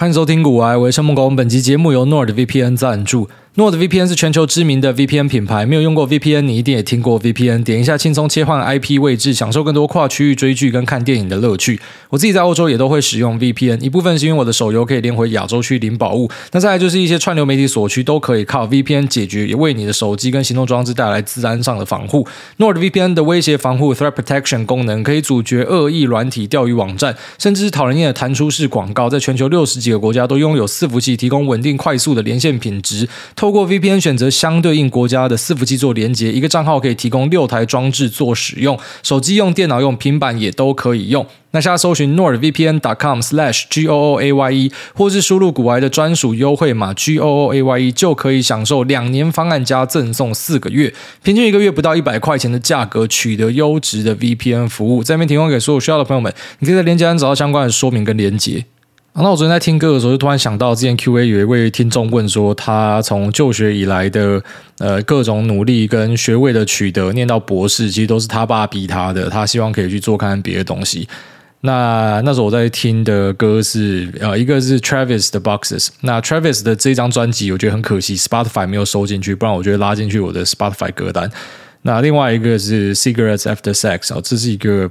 欢迎收听古玩，我是陈梦工。本集节目由 NordVPN 赞助。NordVPN 是全球知名的 VPN 品牌，没有用过 VPN，你一定也听过 VPN。点一下，轻松切换 IP 位置，享受更多跨区域追剧跟看电影的乐趣。我自己在欧洲也都会使用 VPN，一部分是因为我的手游可以连回亚洲区领宝物，那再来就是一些串流媒体所区都可以靠 VPN 解决，也为你的手机跟行动装置带来资安上的防护。NordVPN 的威胁防护 Threat Protection 功能可以阻绝恶意软体钓鱼网站，甚至是讨人厌的弹出式广告，在全球六十几个国家都拥有伺服器提供稳定快速的连线品质。透过 VPN 选择相对应国家的伺服器做连接，一个账号可以提供六台装置做使用，手机用、电脑用、平板也都可以用。那现在搜寻 nordvpn.com/gooaye，或是输入股癌的专属优惠码 gooaye，就可以享受两年方案加赠送四个月，平均一个月不到一百块钱的价格，取得优质的 VPN 服务，在这边提供给所有需要的朋友们。你可以在链接上找到相关的说明跟连接。那我昨天在听歌的时候，就突然想到，之前 Q&A 有一位听众问说，他从就学以来的呃各种努力跟学位的取得，念到博士，其实都是他爸逼他的。他希望可以去做看看别的东西。那那时候我在听的歌是呃，一个是 Travis 的 Boxes。那 Travis 的这张专辑，我觉得很可惜，Spotify 没有收进去，不然我觉得拉进去我的 Spotify 歌单。那另外一个是 Cigarettes After Sex 哦，这是一个。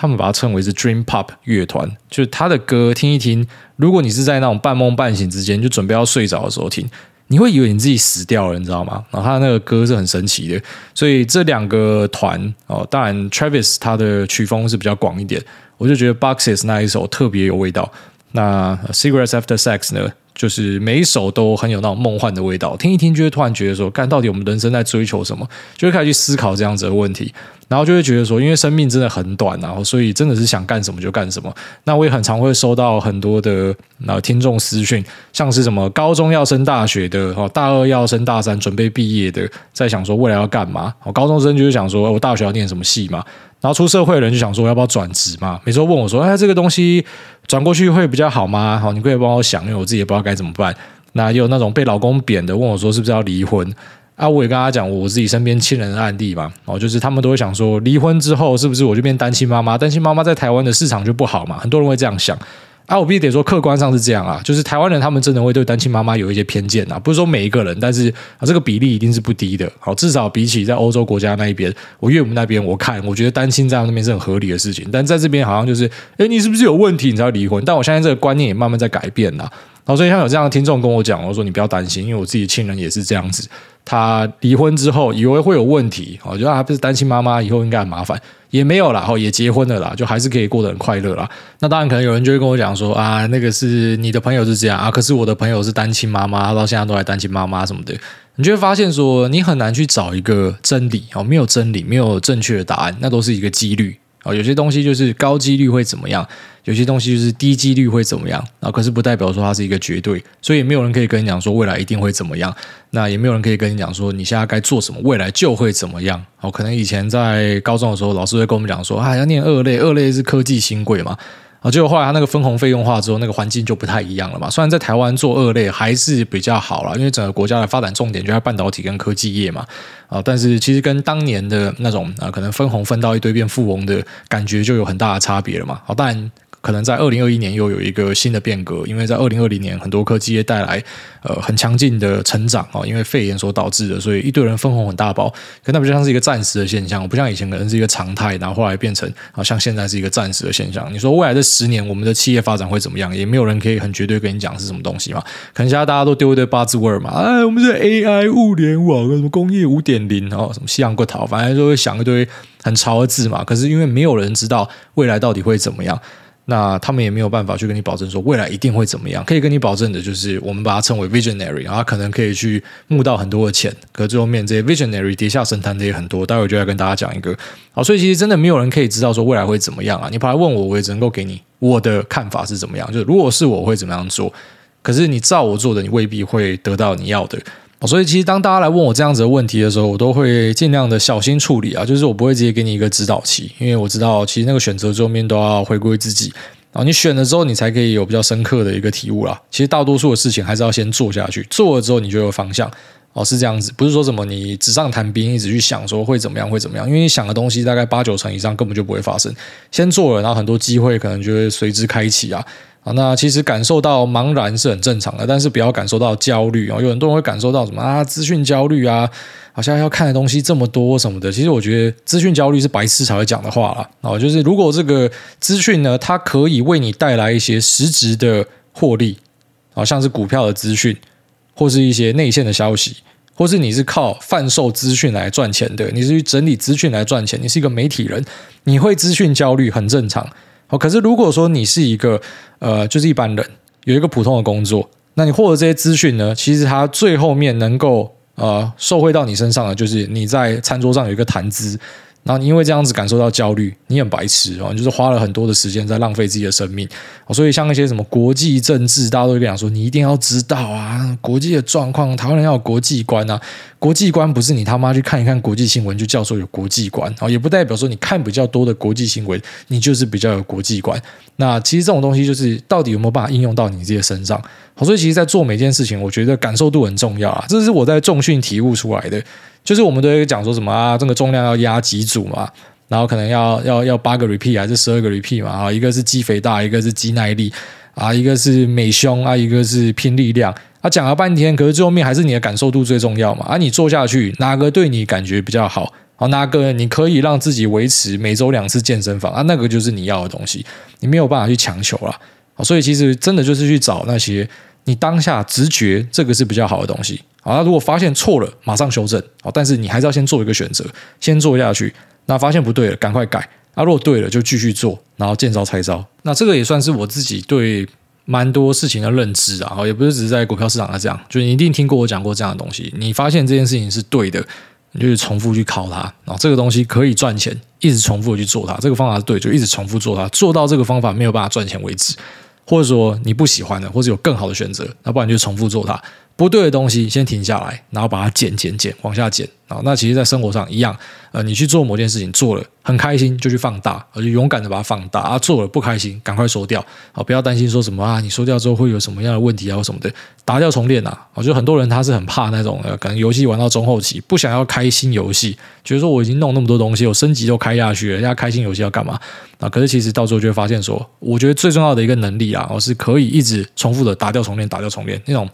他们把它称为是 Dream Pop 乐团，就是他的歌听一听，如果你是在那种半梦半醒之间，就准备要睡着的时候听，你会以为你自己死掉了，你知道吗？然后他那个歌是很神奇的，所以这两个团哦，当然 Travis 他的曲风是比较广一点，我就觉得 Boxes 那一首特别有味道。那 Cigarettes After Sex 呢，就是每一首都很有那种梦幻的味道，听一听就会突然觉得说，干到底我们人生在追求什么？就会开始去思考这样子的问题。然后就会觉得说，因为生命真的很短，然后所以真的是想干什么就干什么。那我也很常会收到很多的呃听众私讯，像是什么高中要升大学的，哦大二要升大三准备毕业的，在想说未来要干嘛。哦高中生就是想说我大学要念什么系嘛，然后出社会的人就想说要不要转职嘛。每次问我说，哎这个东西转过去会比较好吗？好，你可以帮我想，因为我自己也不知道该怎么办。那也有那种被老公贬的问我说，是不是要离婚？啊，我也跟他讲我自己身边亲人的案例嘛，哦，就是他们都会想说，离婚之后是不是我就变单亲妈妈？单亲妈妈在台湾的市场就不好嘛？很多人会这样想。啊，我必须得说，客观上是这样啊，就是台湾人他们真的会对单亲妈妈有一些偏见啊，不是说每一个人，但是啊，这个比例一定是不低的。好，至少比起在欧洲国家那一边，我岳母那边，我看我觉得单亲在那边是很合理的事情，但在这边好像就是，哎，你是不是有问题你才要离婚？但我相信这个观念也慢慢在改变了。然后所以像有这样的听众跟我讲，我说你不要担心，因为我自己亲人也是这样子。他离婚之后以为会有问题，我觉得他不是单亲妈妈，以后应该很麻烦，也没有啦，哦也结婚了啦，就还是可以过得很快乐啦。那当然可能有人就会跟我讲说啊，那个是你的朋友是这样啊，可是我的朋友是单亲妈妈，到现在都还单亲妈妈什么的，你就会发现说你很难去找一个真理哦，没有真理，没有正确的答案，那都是一个几率。哦，有些东西就是高几率会怎么样，有些东西就是低几率会怎么样，啊可是不代表说它是一个绝对，所以也没有人可以跟你讲说未来一定会怎么样，那也没有人可以跟你讲说你现在该做什么，未来就会怎么样。哦，可能以前在高中的时候，老师会跟我们讲说，啊，要念二类，二类是科技新贵嘛。啊，结果后来他那个分红费用化之后，那个环境就不太一样了嘛。虽然在台湾做二类还是比较好了，因为整个国家的发展重点就在半导体跟科技业嘛。啊，但是其实跟当年的那种啊，可能分红分到一堆变富翁的感觉就有很大的差别了嘛。好，当然。可能在二零二一年又有一个新的变革，因为在二零二零年很多科技业带来呃很强劲的成长啊，因为肺炎所导致的，所以一堆人分红很大包，可那不就像是一个暂时的现象，不像以前可能是一个常态，然后后来变成啊像现在是一个暂时的现象。你说未来这十年我们的企业发展会怎么样？也没有人可以很绝对跟你讲是什么东西嘛。可能现在大家都丢一堆 buzzword 嘛，哎，我们是 AI 物联网，什么工业五点零，哦，什么西洋国逃，反正就会想一堆很潮的字嘛。可是因为没有人知道未来到底会怎么样。那他们也没有办法去跟你保证说未来一定会怎么样，可以跟你保证的就是我们把它称为 visionary，然后可能可以去募到很多的钱，可最后面这些 visionary 跌下神坛的也很多。待会就要跟大家讲一个，好，所以其实真的没有人可以知道说未来会怎么样啊！你跑来问我，我也只能够给你我的看法是怎么样，就是如果是我会怎么样做，可是你照我做的，你未必会得到你要的。所以，其实当大家来问我这样子的问题的时候，我都会尽量的小心处理啊，就是我不会直接给你一个指导期，因为我知道其实那个选择桌面都要回归自己，然后你选了之后，你才可以有比较深刻的一个体悟啦。其实大多数的事情还是要先做下去，做了之后你就有方向哦，是这样子，不是说什么你纸上谈兵，一直去想说会怎么样会怎么样，因为你想的东西大概八九成以上根本就不会发生。先做了，然后很多机会可能就会随之开启啊。啊，那其实感受到茫然是很正常的，但是不要感受到焦虑啊。有很多人会感受到什么啊，资讯焦虑啊，好像要看的东西这么多什么的。其实我觉得资讯焦虑是白痴才会讲的话啦。啊，就是如果这个资讯呢，它可以为你带来一些实质的获利，啊，像是股票的资讯，或是一些内线的消息，或是你是靠贩售资讯来赚钱的，你是去整理资讯来赚钱，你是一个媒体人，你会资讯焦虑很正常。哦，可是如果说你是一个呃，就是一般人，有一个普通的工作，那你获得这些资讯呢，其实它最后面能够呃受惠到你身上的，就是你在餐桌上有一个谈资。然后你因为这样子感受到焦虑，你很白痴哦，你就是花了很多的时间在浪费自己的生命。所以像那些什么国际政治，大家都会讲说，你一定要知道啊，国际的状况，台湾人要有国际观啊。国际观不是你他妈去看一看国际新闻就叫做有国际观啊，也不代表说你看比较多的国际新闻，你就是比较有国际观。那其实这种东西就是到底有没有办法应用到你自己身上？所以其实，在做每件事情，我觉得感受度很重要啊。这是我在重训体悟出来的。就是我们都会讲说什么啊，这个重量要压几组嘛，然后可能要要要八个 repeat 还是十二个 repeat 嘛啊，一个是肌肥大，一个是肌耐力啊，一个是美胸啊，一个是拼力量啊，讲了半天，可是最后面还是你的感受度最重要嘛啊，你做下去哪个对你感觉比较好啊？哪个你可以让自己维持每周两次健身房啊？那个就是你要的东西，你没有办法去强求了啊。所以其实真的就是去找那些你当下直觉这个是比较好的东西。好，那如果发现错了，马上修正。好，但是你还是要先做一个选择，先做下去。那发现不对了，赶快改。那如果对了，就继续做，然后见招拆招。那这个也算是我自己对蛮多事情的认知啊。也不是只是在股票市场上这样，就你一定听过我讲过这样的东西。你发现这件事情是对的，你就重复去考它。然后这个东西可以赚钱，一直重复去做它。这个方法是对，就一直重复做它，做到这个方法没有办法赚钱为止。或者说你不喜欢的，或者有更好的选择，那不然就重复做它。不对的东西先停下来，然后把它减减减，往下减啊。那其实，在生活上一样，呃，你去做某件事情，做了很开心，就去放大，而且勇敢的把它放大啊。做了不开心，赶快收掉啊，不要担心说什么啊，你收掉之后会有什么样的问题啊，或什么的，打掉重练啊。我觉得很多人他是很怕那种，呃，可能游戏玩到中后期，不想要开新游戏，觉得说我已经弄那么多东西，我升级都开下去了，人家开新游戏要干嘛？啊，可是其实到时候就会发现说，我觉得最重要的一个能力啊，我是可以一直重复的打掉重练，打掉重练那种。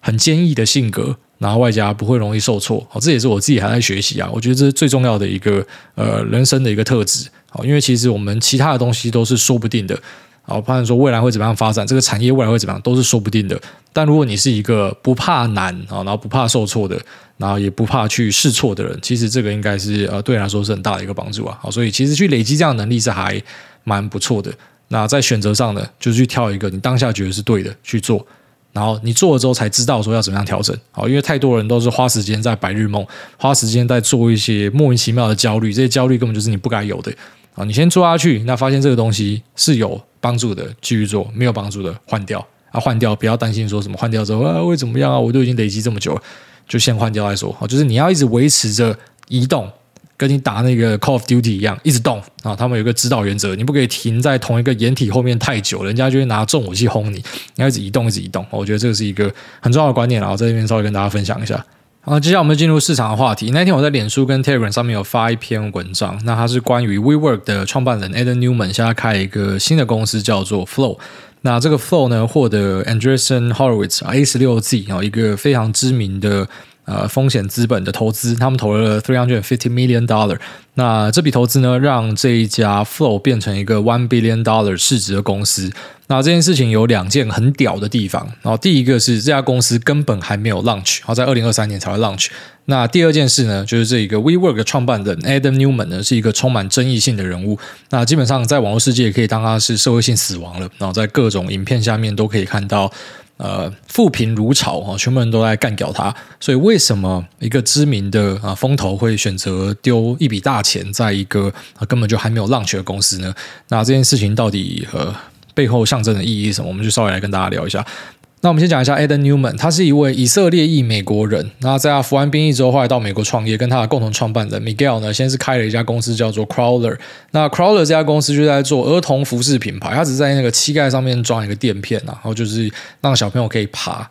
很坚毅的性格，然后外加不会容易受挫，好，这也是我自己还在学习啊。我觉得这是最重要的一个呃人生的一个特质，好，因为其实我们其他的东西都是说不定的，好，怕说未来会怎么样发展，这个产业未来会怎么样都是说不定的。但如果你是一个不怕难啊，然后不怕受挫的，然后也不怕去试错的人，其实这个应该是呃对你来说是很大的一个帮助啊。好，所以其实去累积这样的能力是还蛮不错的。那在选择上呢，就去挑一个你当下觉得是对的去做。然后你做了之后才知道说要怎么样调整，好，因为太多人都是花时间在白日梦，花时间在做一些莫名其妙的焦虑，这些焦虑根本就是你不该有的，啊，你先做下去，那发现这个东西是有帮助的，继续做，没有帮助的换掉，啊，换掉，不要担心说什么换掉之后啊会怎么样啊，我都已经累积这么久了，就先换掉再说，好，就是你要一直维持着移动。跟你打那个 Call of Duty 一样，一直动啊！他们有个指导原则，你不可以停在同一个掩体后面太久，人家就会拿重武器轰你。你要一直移动，一直移动。我觉得这个是一个很重要的观念，然后在这边稍微跟大家分享一下。好，接下来我们进入市场的话题。那天我在脸书跟 Telegram 上面有发一篇文章，那它是关于 WeWork 的创办人 Adam Newman，现在开一个新的公司，叫做 Flow。那这个 Flow 呢，获得 Andreessen Horowitz A 十六 Z 啊，一个非常知名的。呃，风险资本的投资，他们投了 three hundred fifty million dollar。那这笔投资呢，让这一家 Flow 变成一个 one billion dollar 市值的公司。那这件事情有两件很屌的地方。然后第一个是这家公司根本还没有 launch，然后在二零二三年才会 launch。那第二件事呢，就是这一个 WeWork 的创办人 Adam Neumann 呢，是一个充满争议性的人物。那基本上在网络世界也可以当他是社会性死亡了。然后在各种影片下面都可以看到。呃，富贫如潮哈，全部人都在干掉他。所以，为什么一个知名的啊风投会选择丢一笔大钱在一个根本就还没有浪去的公司呢？那这件事情到底呃背后象征的意义是什么？我们就稍微来跟大家聊一下。那我们先讲一下 Adam Newman，他是一位以色列裔美国人。那在他服完兵役之后，后来到美国创业，跟他的共同创办人 Miguel 呢，先是开了一家公司叫做 Crawler。那 Crawler 这家公司就在做儿童服饰品牌，他只在那个膝盖上面装一个垫片，然后就是让小朋友可以爬。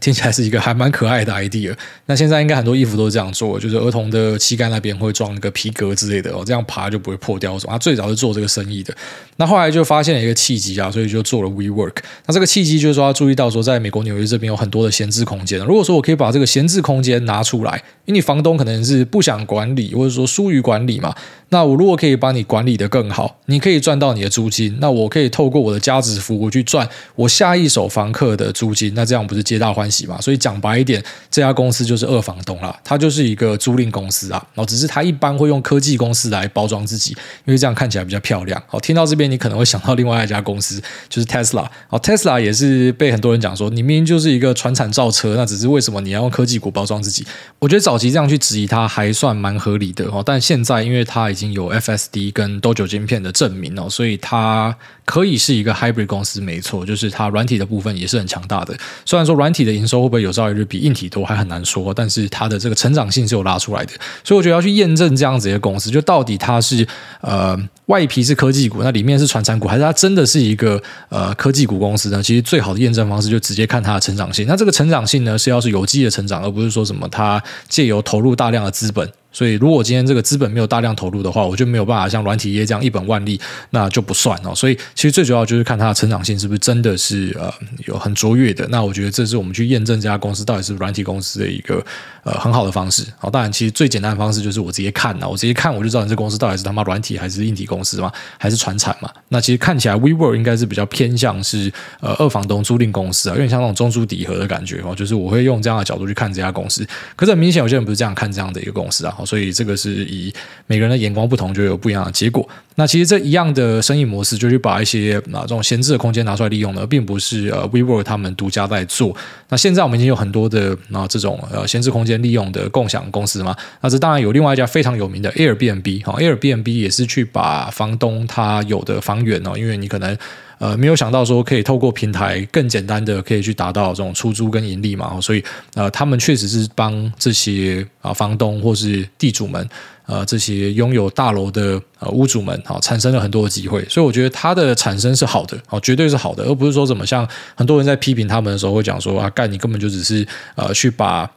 听起来是一个还蛮可爱的 idea。那现在应该很多衣服都是这样做，就是儿童的膝盖那边会装一个皮革之类的哦，这样爬就不会破掉。他最早是做这个生意的，那后来就发现了一个契机啊，所以就做了 WeWork。那这个契机就是说，他注意到说，在美国纽约这边有很多的闲置空间。如果说我可以把这个闲置空间拿出来，因为你房东可能是不想管理，或者说疏于管理嘛。那我如果可以把你管理得更好，你可以赚到你的租金，那我可以透过我的家值服务去赚我下一手房客的租金，那这样不是皆大欢关系嘛？所以讲白一点，这家公司就是二房东啦，它就是一个租赁公司啊，然后只是它一般会用科技公司来包装自己，因为这样看起来比较漂亮。好，听到这边你可能会想到另外一家公司，就是 Tesla。好，Tesla 也是被很多人讲说，你明明就是一个传产造车，那只是为什么你要用科技股包装自己？我觉得早期这样去质疑它还算蛮合理的哦，但现在因为它已经有 FSD 跟 Dojo 晶片的证明哦，所以它可以是一个 Hybrid 公司，没错，就是它软体的部分也是很强大的。虽然说软体的营收会不会有朝一日比硬体多还很难说，但是它的这个成长性是有拉出来的。所以我觉得要去验证这样子一个公司，就到底它是呃外皮是科技股，那里面是传产股，还是它真的是一个呃科技股公司呢？其实最好的验证方式就直接看它的成长性。那这个成长性呢，是要是有机的成长，而不是说什么它借由投入大量的资本。所以，如果今天这个资本没有大量投入的话，我就没有办法像软体业这样一本万利，那就不算哦。所以，其实最主要就是看它的成长性是不是真的是呃有很卓越的。那我觉得这是我们去验证这家公司到底是软体公司的一个呃很好的方式。好，当然，其实最简单的方式就是我直接看呐，我直接看我就知道你这公司到底是他妈软体还是硬体公司嘛，还是传产嘛。那其实看起来 WeWork 应该是比较偏向是呃二房东租赁公司啊，有点像那种中租底合的感觉哦。就是我会用这样的角度去看这家公司，可是很明显有些人不是这样看这样的一个公司啊。所以这个是。以每个人的眼光不同，就有不一样的结果。那其实这一样的生意模式，就去把一些啊这种闲置的空间拿出来利用呢，并不是呃 WeWork 他们独家在做。那现在我们已经有很多的啊这种呃闲置空间利用的共享公司嘛。那这当然有另外一家非常有名的 Airbnb 哈，Airbnb 也是去把房东他有的房源哦，因为你可能。呃，没有想到说可以透过平台更简单的可以去达到这种出租跟盈利嘛，所以呃，他们确实是帮这些啊房东或是地主们，呃，这些拥有大楼的呃屋主们啊，产生了很多的机会，所以我觉得它的产生是好的，哦，绝对是好的，而不是说怎么像很多人在批评他们的时候会讲说啊，干你根本就只是呃去把。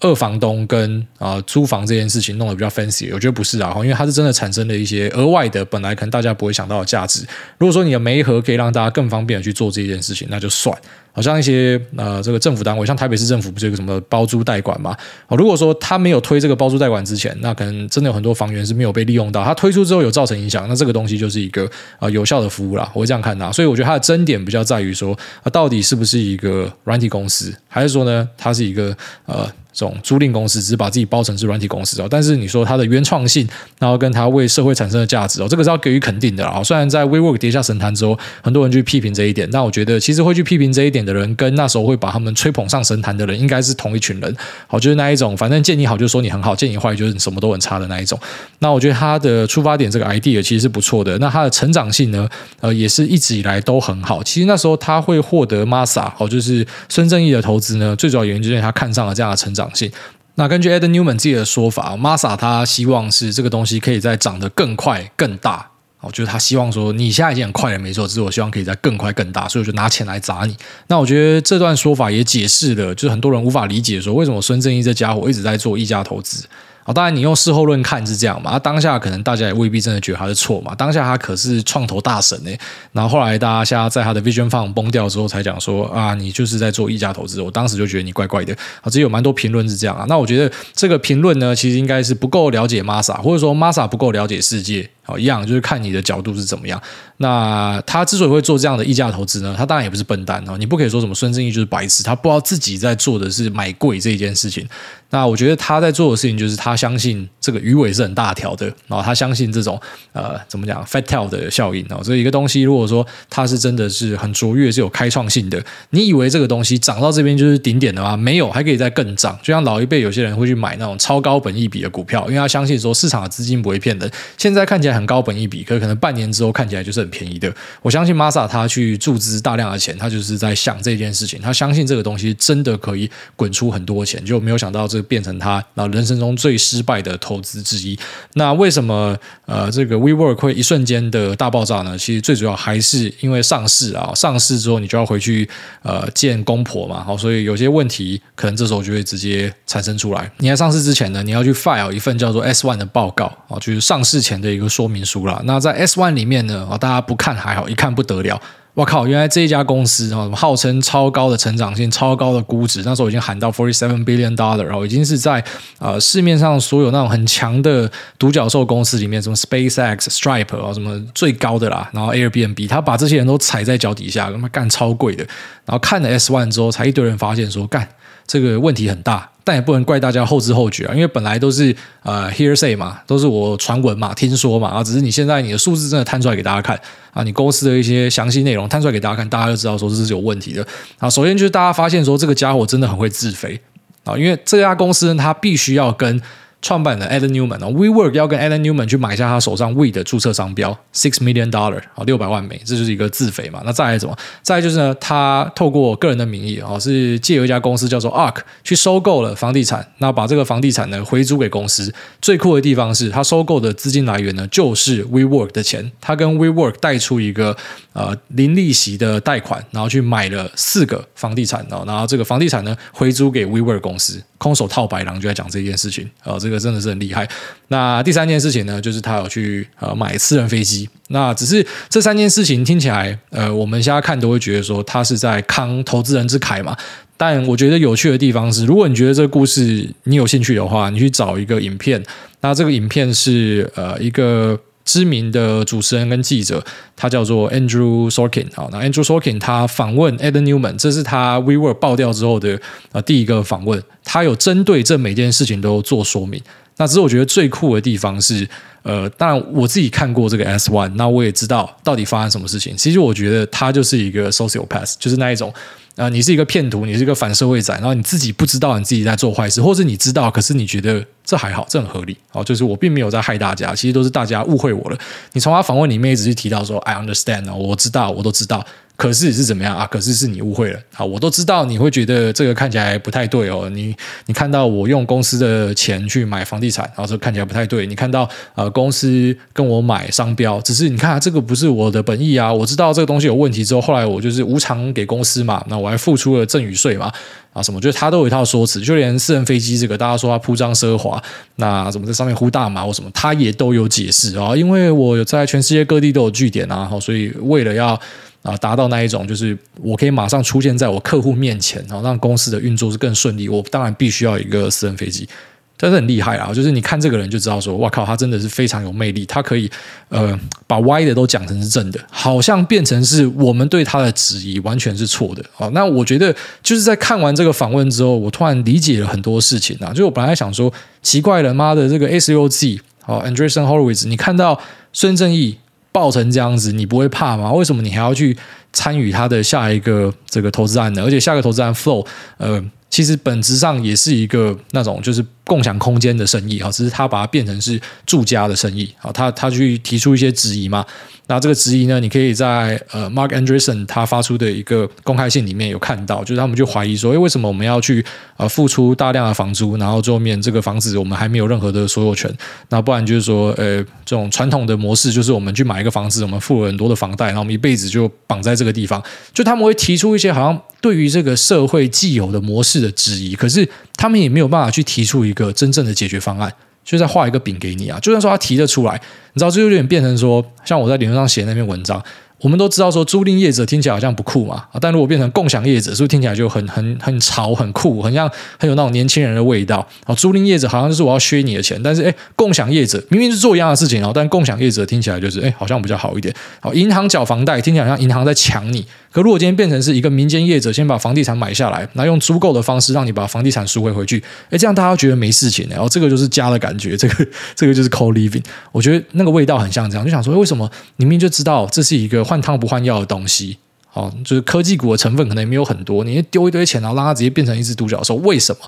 二房东跟啊租房这件事情弄得比较 fancy，我觉得不是啊，因为它是真的产生了一些额外的，本来可能大家不会想到的价值。如果说你的媒合可以让大家更方便的去做这件事情，那就算。好像一些呃，这个政府单位，像台北市政府不是有个什么包租代管嘛？哦，如果说他没有推这个包租代管之前，那可能真的有很多房源是没有被利用到。他推出之后有造成影响，那这个东西就是一个、呃、有效的服务啦。我会这样看它，所以我觉得它的争点比较在于说啊，到底是不是一个软体公司，还是说呢，它是一个呃这种租赁公司，只是把自己包成是软体公司哦。但是你说它的原创性，然后跟它为社会产生的价值哦，这个是要给予肯定的啊。虽然在 WeWork 跌下神坛之后，很多人去批评这一点，但我觉得其实会去批评这一点。的人跟那时候会把他们吹捧上神坛的人，应该是同一群人。好，就是那一种，反正见你好就说你很好，见你坏就是你什么都很差的那一种。那我觉得他的出发点这个 idea 其实是不错的。那他的成长性呢，呃，也是一直以来都很好。其实那时候他会获得 Masa，好，就是孙正义的投资呢，最主要原因就是他看上了这样的成长性。那根据 Ed Newman 自己的说法，Masa 他希望是这个东西可以再长得更快更大。哦，就是他希望说，你现在已经很快了，没错，只是我希望可以再更快更大，所以我就拿钱来砸你。那我觉得这段说法也解释了，就是很多人无法理解说，为什么孙正义这家伙一直在做溢价投资啊。当然，你用事后论看是这样嘛？当下可能大家也未必真的觉得他是错嘛。当下他可是创投大神哎，然后后来大家现在在他的 Vision Fund 崩掉之后，才讲说啊，你就是在做溢价投资。我当时就觉得你怪怪的啊。这有蛮多评论是这样啊。那我觉得这个评论呢，其实应该是不够了解 Masa，或者说 Masa 不够了解世界。好，一样就是看你的角度是怎么样。那他之所以会做这样的溢价投资呢，他当然也不是笨蛋哦。你不可以说什么孙正义就是白痴，他不知道自己在做的是买贵这一件事情。那我觉得他在做的事情就是他相信这个鱼尾是很大条的，然后他相信这种呃怎么讲 fat tail 的效应哦。这一个东西如果说它是真的是很卓越，是有开创性的，你以为这个东西涨到这边就是顶点的吗？没有，还可以再更涨。就像老一辈有些人会去买那种超高本益比的股票，因为他相信说市场的资金不会骗人。现在看起来。很高本一笔，可是可能半年之后看起来就是很便宜的。我相信 Masa 他去注资大量的钱，他就是在想这件事情，他相信这个东西真的可以滚出很多钱，就没有想到这变成他啊人生中最失败的投资之一。那为什么呃这个 WeWork 会一瞬间的大爆炸呢？其实最主要还是因为上市啊，上市之后你就要回去呃见公婆嘛，好，所以有些问题可能这时候就会直接产生出来。你在上市之前呢，你要去 file 一份叫做 S one 的报告啊，就是上市前的一个说明书啦。那在 S one 里面呢，大家不看还好，一看不得了。我靠！原来这一家公司啊，号称超高的成长性、超高的估值，那时候已经喊到 forty seven billion dollar，然后已经是在呃市面上所有那种很强的独角兽公司里面，什么 SpaceX、Stripe 啊，什么最高的啦，然后 Airbnb，他把这些人都踩在脚底下，他妈干超贵的。然后看了 S one 之后，才一堆人发现说，干这个问题很大。但也不能怪大家后知后觉啊，因为本来都是呃 hearsay 嘛，都是我传闻嘛，听说嘛啊，只是你现在你的数字真的摊出来给大家看啊，你公司的一些详细内容摊出来给大家看，大家就知道说这是有问题的啊。首先就是大家发现说这个家伙真的很会自肥啊，因为这家公司呢，它必须要跟创办的 Adam Neumann WeWork 要跟 Adam Newman 去买下他手上 We 的注册商标，six million dollar 啊，六百万美，这就是一个自肥嘛。那再来什么？再来就是呢，他透过个人的名义啊，是借由一家公司叫做 Ark 去收购了房地产，那把这个房地产呢回租给公司。最酷的地方是他收购的资金来源呢，就是 WeWork 的钱。他跟 WeWork 贷出一个呃零利息的贷款，然后去买了四个房地产，然后这个房地产呢回租给 WeWork 公司。空手套白狼就在讲这件事情啊，这这个真的是很厉害。那第三件事情呢，就是他有去呃买私人飞机。那只是这三件事情听起来，呃，我们现在看都会觉得说他是在慷投资人之慨嘛。但我觉得有趣的地方是，如果你觉得这个故事你有兴趣的话，你去找一个影片。那这个影片是呃一个。知名的主持人跟记者，他叫做 Andrew Sorkin。好，那 Andrew Sorkin 他访问 ada Newman，这是他 WeWork 爆掉之后的啊第一个访问。他有针对这每件事情都做说明。那只是我觉得最酷的地方是，呃，当然我自己看过这个 S One，那我也知道到底发生什么事情。其实我觉得他就是一个 sociopath，就是那一种。啊，你是一个骗徒，你是一个反社会仔，然后你自己不知道你自己在做坏事，或是你知道，可是你觉得这还好，这很合理。哦，就是我并没有在害大家，其实都是大家误会我了。你从他访问里面一直去提到说，I understand，我知道，我都知道。可是是怎么样啊？可是是你误会了。好，我都知道你会觉得这个看起来不太对哦。你你看到我用公司的钱去买房地产，然后这看起来不太对。你看到呃公司跟我买商标，只是你看这个不是我的本意啊。我知道这个东西有问题之后，后来我就是无偿给公司嘛，那我还付出了赠与税嘛啊什么？就是他都有一套说辞，就连私人飞机这个，大家说他铺张奢华，那怎么在上面呼大麻或什么，他也都有解释啊。因为我在全世界各地都有据点啊，所以为了要。啊，达到那一种，就是我可以马上出现在我客户面前，然后让公司的运作是更顺利。我当然必须要一个私人飞机，但是很厉害啊！就是你看这个人就知道说，哇靠，他真的是非常有魅力。他可以呃把歪的都讲成是正的，好像变成是我们对他的质疑完全是错的。啊，那我觉得就是在看完这个访问之后，我突然理解了很多事情啊。就我本来想说，奇怪了，妈的，这个 A3OZ 啊，Andreessen Horowitz，你看到孙正义。爆成这样子，你不会怕吗？为什么你还要去参与他的下一个这个投资案呢？而且下个投资案 Flow，呃，其实本质上也是一个那种就是共享空间的生意啊，只是他把它变成是住家的生意啊，他他去提出一些质疑嘛。那这个质疑呢，你可以在呃 Marc Andreessen 他发出的一个公开信里面有看到，就是他们就怀疑说，诶，为什么我们要去呃付出大量的房租，然后最后面这个房子我们还没有任何的所有权？那不然就是说，呃，这种传统的模式就是我们去买一个房子，我们付了很多的房贷，然后我们一辈子就绑在这个地方。就他们会提出一些好像对于这个社会既有的模式的质疑，可是他们也没有办法去提出一个真正的解决方案。就在画一个饼给你啊！就算说他提得出来，你知道，这就有点变成说，像我在脸书上写那篇文章。我们都知道说租赁业者听起来好像不酷嘛，但如果变成共享业者，是不是听起来就很很很潮、很酷，很像很有那种年轻人的味道？啊，租赁业者好像就是我要削你的钱，但是诶，共享业者明明是做一样的事情哦，但共享业者听起来就是诶，好像比较好一点。好，银行缴房贷听起来好像银行在抢你，可如果今天变成是一个民间业者先把房地产买下来，然后用租购的方式让你把房地产赎回回去，哎，这样大家觉得没事情，然后这个就是家的感觉，这个 这个就是 co-living，我觉得那个味道很像这样，就想说为什么你明明就知道这是一个换汤不换药的东西哦，就是科技股的成分可能也没有很多，你丢一堆钱，然后让它直接变成一只独角兽，为什么？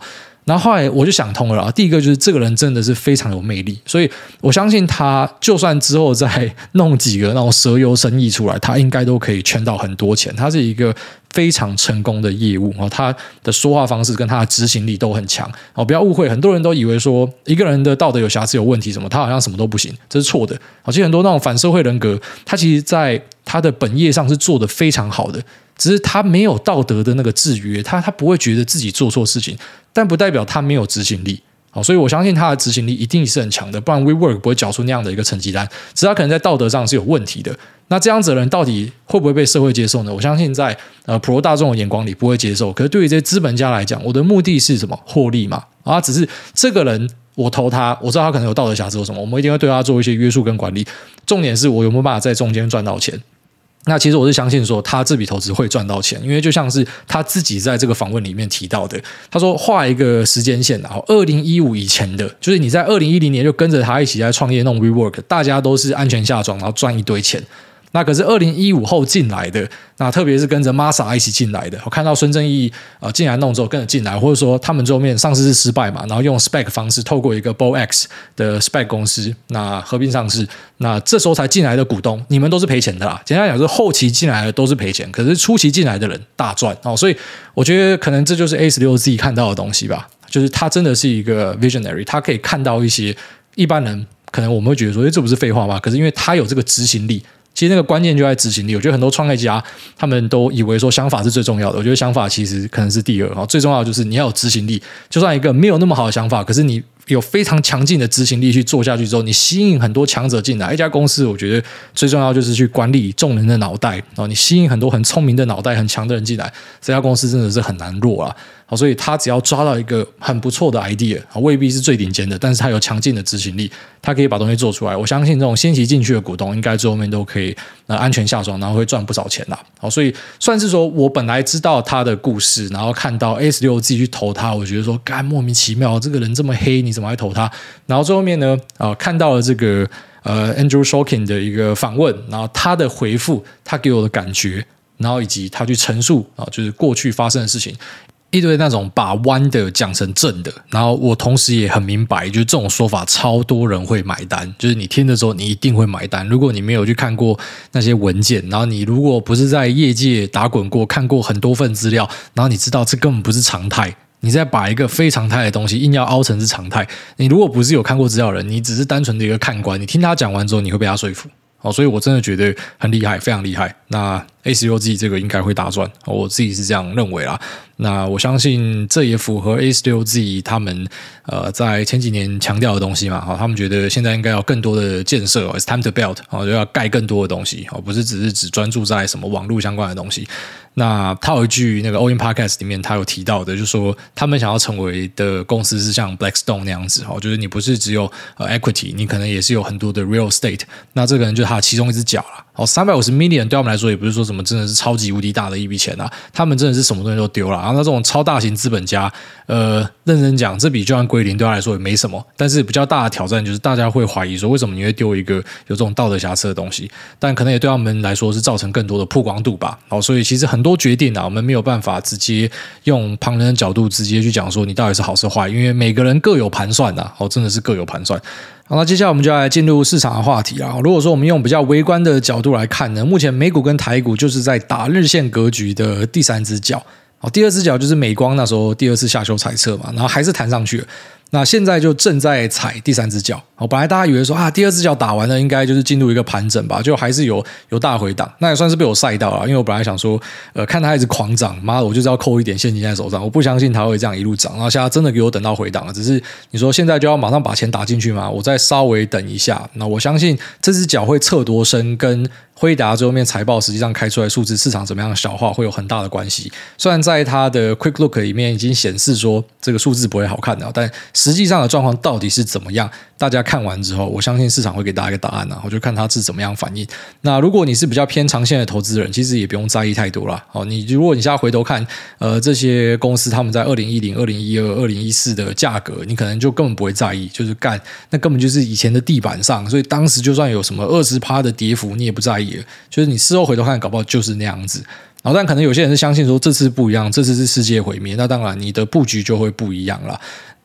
然后后来我就想通了啊，第一个就是这个人真的是非常有魅力，所以我相信他就算之后再弄几个那种蛇油生意出来，他应该都可以圈到很多钱。他是一个非常成功的业务哦，他的说话方式跟他的执行力都很强哦。不要误会，很多人都以为说一个人的道德有瑕疵、有问题什么，他好像什么都不行，这是错的。其实很多那种反社会人格，他其实在他的本业上是做得非常好的。只是他没有道德的那个制约，他他不会觉得自己做错事情，但不代表他没有执行力。好，所以我相信他的执行力一定是很强的，不然 WeWork 不会缴出那样的一个成绩单。只是他可能在道德上是有问题的。那这样子的人到底会不会被社会接受呢？我相信在呃普罗大众的眼光里不会接受。可是对于这些资本家来讲，我的目的是什么？获利嘛。啊，只是这个人我投他，我知道他可能有道德瑕疵或什么，我们一定会对他做一些约束跟管理。重点是我有没有办法在中间赚到钱。那其实我是相信说，他这笔投资会赚到钱，因为就像是他自己在这个访问里面提到的，他说画一个时间线，然后二零一五以前的，就是你在二零一零年就跟着他一起在创业弄 WeWork，大家都是安全下装，然后赚一堆钱。那可是二零一五后进来的，那特别是跟着 Masa 一起进来的，我看到孙正义呃进来弄之后跟着进来，或者说他们最后面上市是失败嘛，然后用 SPAC 方式透过一个 BOX 的 SPAC 公司那合并上市，那这时候才进来的股东，你们都是赔钱的啦。简单讲，是后期进来的都是赔钱，可是初期进来的人大赚哦。所以我觉得可能这就是 A 十六 Z 看到的东西吧，就是他真的是一个 visionary，他可以看到一些一般人可能我们会觉得说，诶，这不是废话吗？可是因为他有这个执行力。其实那个关键就在执行力。我觉得很多创业家他们都以为说想法是最重要的，我觉得想法其实可能是第二。最重要的就是你要有执行力。就算一个没有那么好的想法，可是你有非常强劲的执行力去做下去之后，你吸引很多强者进来。一家公司我觉得最重要就是去管理众人的脑袋，然后你吸引很多很聪明的脑袋、很强的人进来，这家公司真的是很难弱啊。好所以他只要抓到一个很不错的 idea，未必是最顶尖的，但是他有强劲的执行力，他可以把东西做出来。我相信这种先期进去的股东，应该最后面都可以呃安全下庄，然后会赚不少钱啦。好，所以算是说我本来知道他的故事，然后看到 A16 自己去投他，我觉得说，干莫名其妙，这个人这么黑，你怎么还投他？然后最后面呢，啊，看到了这个呃 Andrew Shulkin 的一个访问，然后他的回复，他给我的感觉，然后以及他去陈述啊，就是过去发生的事情。一堆那种把弯的讲成正的，然后我同时也很明白，就是这种说法超多人会买单，就是你听的时候你一定会买单。如果你没有去看过那些文件，然后你如果不是在业界打滚过，看过很多份资料，然后你知道这根本不是常态，你再把一个非常态的东西硬要凹成是常态，你如果不是有看过资料人，你只是单纯的一个看官，你听他讲完之后，你会被他说服。哦，所以我真的觉得很厉害，非常厉害。那 A16Z 这个应该会大赚，我自己是这样认为啦。那我相信这也符合 A16Z 他们呃在前几年强调的东西嘛。好，他们觉得现在应该要更多的建设，It's time to build，哦，就要盖更多的东西，哦，不是只是只专注在什么网络相关的东西。那他有一句那个 All In Podcast 里面他有提到的，就是说他们想要成为的公司是像 Blackstone 那样子，哦，就是你不是只有呃 equity，你可能也是有很多的 real estate。那这个人就是他其中一只脚了。哦，三百五十 million 对我们来说也不是说什么真的是超级无敌大的一笔钱啊，他们真的是什么东西都丢了。然后那这种超大型资本家，呃，认真讲，这笔就算归零对他来说也没什么。但是比较大的挑战就是大家会怀疑说，为什么你会丢一个有这种道德瑕疵的东西？但可能也对他们来说是造成更多的曝光度吧。哦，所以其实很多决定啊，我们没有办法直接用旁人的角度直接去讲说你到底是好是坏，因为每个人各有盘算呐。哦，真的是各有盘算。好，那接下来我们就来进入市场的话题啊。如果说我们用比较微观的角度来看呢，目前美股跟台股就是在打日线格局的第三只脚。好，第二只脚就是美光那时候第二次下修猜测嘛，然后还是弹上去了。那现在就正在踩第三只脚。哦，本来大家以为说啊，第二只脚打完了，应该就是进入一个盘整吧，就还是有有大回档。那也算是被我晒到了，因为我本来想说，呃，看它一直狂涨，妈的，我就是要扣一点现金在手上，我不相信它会这样一路涨。然后现在真的给我等到回档了，只是你说现在就要马上把钱打进去吗？我再稍微等一下。那我相信这只脚会测多深跟。辉达最后面财报实际上开出来数字，市场怎么样消化会有很大的关系。虽然在它的 Quick Look 里面已经显示说这个数字不会好看的，但实际上的状况到底是怎么样？大家看完之后，我相信市场会给大家一个答案呢。我就看它是怎么样反应。那如果你是比较偏长线的投资人，其实也不用在意太多了。哦，你如果你现在回头看，呃，这些公司他们在二零一零、二零一二、二零一四的价格，你可能就根本不会在意，就是干那根本就是以前的地板上，所以当时就算有什么二十趴的跌幅，你也不在意。就是你事后回头看，搞不好就是那样子。然后，但可能有些人是相信说这次不一样，这次是世界毁灭，那当然你的布局就会不一样了。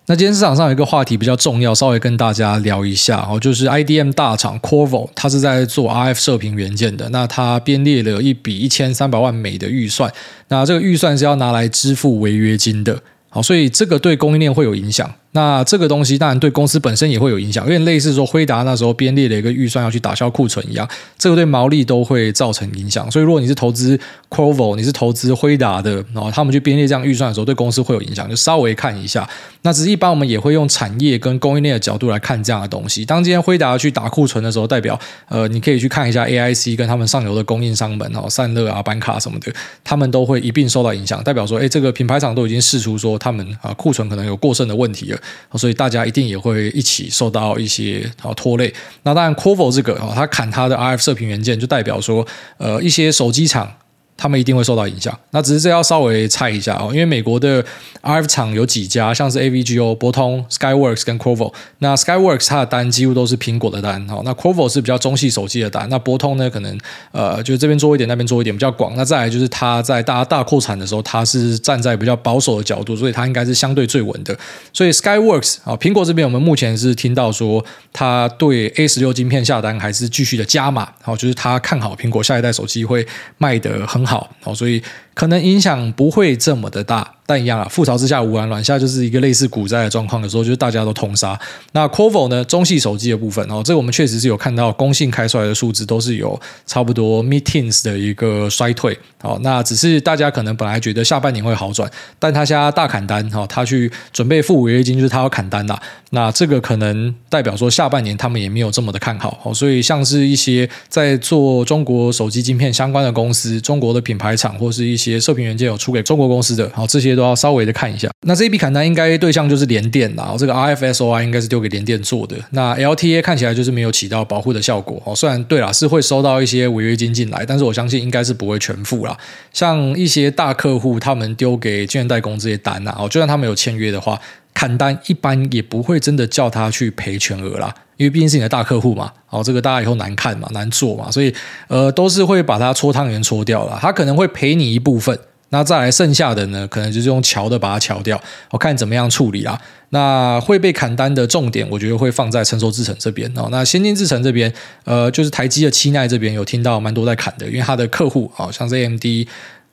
那今天市场上有一个话题比较重要，稍微跟大家聊一下哦，就是 IDM 大厂 Qorvo，它是在做 RF 射频元件的，那它编列了一笔一千三百万美的预算，那这个预算是要拿来支付违约金的，好，所以这个对供应链会有影响。那这个东西当然对公司本身也会有影响，有点类似说辉达那时候编列了一个预算要去打消库存一样，这个对毛利都会造成影响。所以如果你是投资 Qorvo，你是投资辉达的，然后他们去编列这样预算的时候，对公司会有影响，就稍微看一下。那只是一般我们也会用产业跟供应链的角度来看这样的东西。当今天辉达去打库存的时候，代表呃，你可以去看一下 AIC 跟他们上游的供应商们哦，散热啊、板卡什么的，他们都会一并受到影响。代表说，哎，这个品牌厂都已经释出说他们啊库存可能有过剩的问题了，所以大家。一定也会一起受到一些啊拖累。那当然 c o v o 这个啊，它砍它的 RF 射频元件，就代表说，呃，一些手机厂。他们一定会受到影响，那只是这要稍微猜一下哦，因为美国的 RF 厂有几家，像是 AVGO、博通、Skyworks 跟 Qorvo。那 Skyworks 它的单几乎都是苹果的单，哦，那 Qorvo 是比较中系手机的单。那博通呢，可能呃，就是这边做一点，那边做一点，比较广。那再来就是它在大大扩产的时候，它是站在比较保守的角度，所以它应该是相对最稳的。所以 Skyworks 啊，苹果这边我们目前是听到说，它对 A 十六晶片下单还是继续的加码，好，就是它看好苹果下一代手机会卖得很好，好，所以可能影响不会这么的大。但一样啊，覆巢之下无完卵，下就是一个类似股灾的状况的时候，就是大家都通杀。那 Qorvo 呢，中系手机的部分哦，这个我们确实是有看到，工信开出来的数字都是有差不多 meetings 的一个衰退。好，那只是大家可能本来觉得下半年会好转，但他现在大砍单，哈，他去准备付违约金，就是他要砍单啦。那这个可能代表说下半年他们也没有这么的看好。哦，所以像是一些在做中国手机晶片相关的公司，中国的品牌厂或是一些些射频元件有出给中国公司的，好，这些。都要稍微的看一下，那这一笔砍单应该对象就是联电啦，这个 RFSOI 应该是丢给联电做的。那 LTA 看起来就是没有起到保护的效果哦。虽然对啦，是会收到一些违约金进来，但是我相信应该是不会全付啦。像一些大客户，他们丢给建代工这些单呐，哦，就算他们有签约的话，砍单一般也不会真的叫他去赔全额啦，因为毕竟是你的大客户嘛。哦，这个大家以后难看嘛，难做嘛，所以呃，都是会把它搓汤圆搓掉了。他可能会赔你一部分。那再来剩下的呢，可能就是用桥的把它桥掉，我看怎么样处理啦。那会被砍单的重点，我觉得会放在成熟制程这边哦。那先进制程这边，呃，就是台积的七奈这边有听到蛮多在砍的，因为它的客户啊，像是 AMD、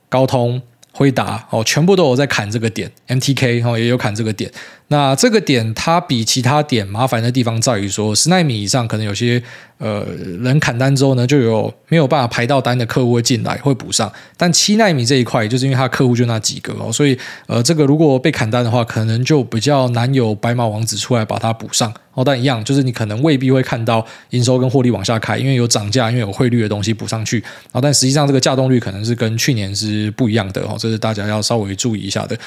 高通、回答哦，全部都有在砍这个点，MTK 哦也有砍这个点。那这个点它比其他点麻烦的地方在于说，十奈米以上可能有些呃人砍单之后呢，就有没有办法排到单的客户会进来会补上，但七奈米这一块就是因为它客户就那几个哦，所以呃这个如果被砍单的话，可能就比较难有白马王子出来把它补上哦。但一样就是你可能未必会看到营收跟获利往下开，因为有涨价，因为有汇率的东西补上去啊。但实际上这个价动率可能是跟去年是不一样的哦，这是大家要稍微注意一下的。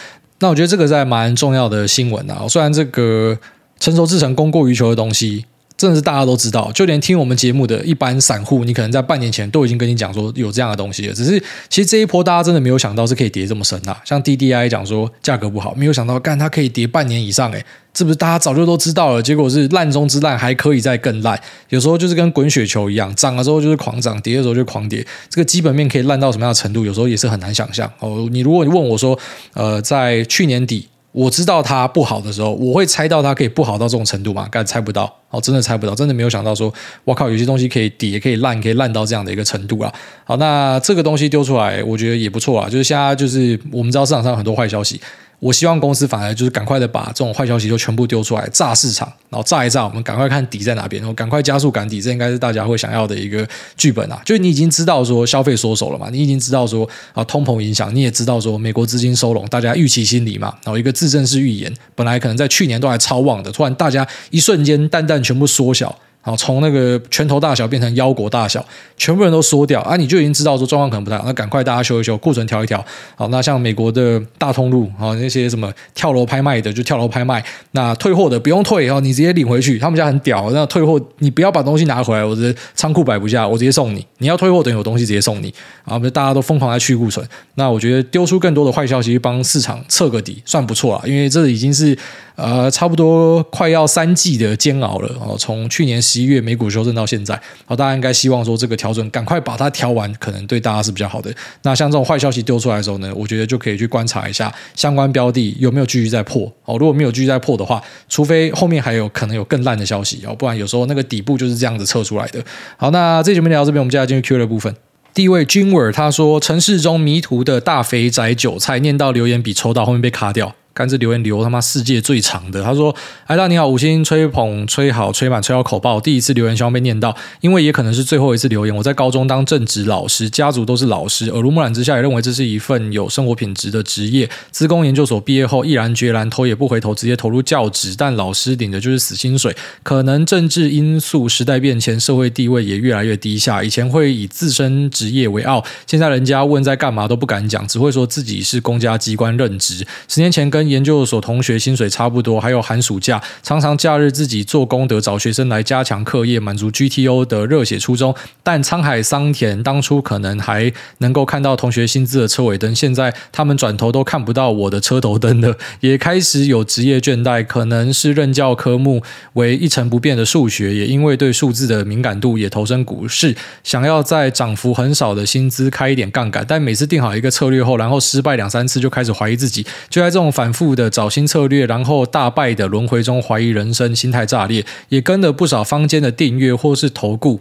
那我觉得这个在蛮重要的新闻啊，虽然这个成熟制成供过于求的东西，真的是大家都知道，就连听我们节目的一般散户，你可能在半年前都已经跟你讲说有这样的东西了。只是其实这一波大家真的没有想到是可以跌这么深啊，像 DDI 讲说价格不好，没有想到干它可以跌半年以上诶，是不是大家早就都知道了？结果是烂中之烂，还可以再更烂。有时候就是跟滚雪球一样，涨的时候就是狂涨，跌的时候就狂跌。这个基本面可以烂到什么样的程度？有时候也是很难想象哦。你如果你问我说，呃，在去年底我知道它不好的时候，我会猜到它可以不好到这种程度吗？敢猜不到哦，真的猜不到，真的没有想到说，我靠，有些东西可以跌，可以烂，可以烂到这样的一个程度啊。好，那这个东西丢出来，我觉得也不错啊。就是现在就是我们知道市场上很多坏消息。我希望公司反而就是赶快的把这种坏消息就全部丢出来，炸市场，然后炸一炸，我们赶快看底在哪边，然后赶快加速赶底，这应该是大家会想要的一个剧本啊。就你已经知道说消费缩手了嘛，你已经知道说啊通膨影响，你也知道说美国资金收拢，大家预期心理嘛，然后一个自证式预言，本来可能在去年都还超旺的，突然大家一瞬间蛋蛋全部缩小。好，从那个拳头大小变成腰果大小，全部人都缩掉啊！你就已经知道说状况可能不太好，那赶快大家修一修，库存调一调。好，那像美国的大通路啊，那些什么跳楼拍卖的就跳楼拍卖，那退货的不用退哦，你直接领回去。他们家很屌，那退货你不要把东西拿回来，我的仓库摆不下，我直接送你。你要退货等有东西直接送你啊！我们大家都疯狂在去库存，那我觉得丢出更多的坏消息去，帮市场测个底，算不错了。因为这已经是呃差不多快要三季的煎熬了哦，从去年十一月美股修正到现在，好，大家应该希望说这个调整赶快把它调完，可能对大家是比较好的。那像这种坏消息丢出来的时候呢，我觉得就可以去观察一下相关标的有没有继续在破。哦，如果没有继续在破的话，除非后面还有可能有更烂的消息哦，不然有时候那个底部就是这样子测出来的。好，那这节目聊到这边，我们接下来进入 Q 的部分。第一位君尔他说：“城市中迷途的大肥宅韭菜，念到留言笔抽到，后面被卡掉。”看这留言留他妈世界最长的，他说：“艾大你好，五星吹捧吹好吹满吹到口爆，第一次留言希望被念到，因为也可能是最后一次留言。我在高中当正职老师，家族都是老师，耳濡目染之下也认为这是一份有生活品质的职业。资工研究所毕业后毅然决然头也不回头，直接投入教职，但老师领的就是死薪水。可能政治因素、时代变迁，社会地位也越来越低下。以前会以自身职业为傲，现在人家问在干嘛都不敢讲，只会说自己是公家机关任职。十年前跟研究所同学薪水差不多，还有寒暑假，常常假日自己做功德，找学生来加强课业，满足 GTO 的热血初衷。但沧海桑田，当初可能还能够看到同学薪资的车尾灯，现在他们转头都看不到我的车头灯了，也开始有职业倦怠。可能是任教科目为一成不变的数学，也因为对数字的敏感度，也投身股市，想要在涨幅很少的薪资开一点杠杆，但每次定好一个策略后，然后失败两三次，就开始怀疑自己，就在这种反复负的。找新策略，然后大败的轮回中怀疑人生，心态炸裂，也跟了不少坊间的订阅或是投顾。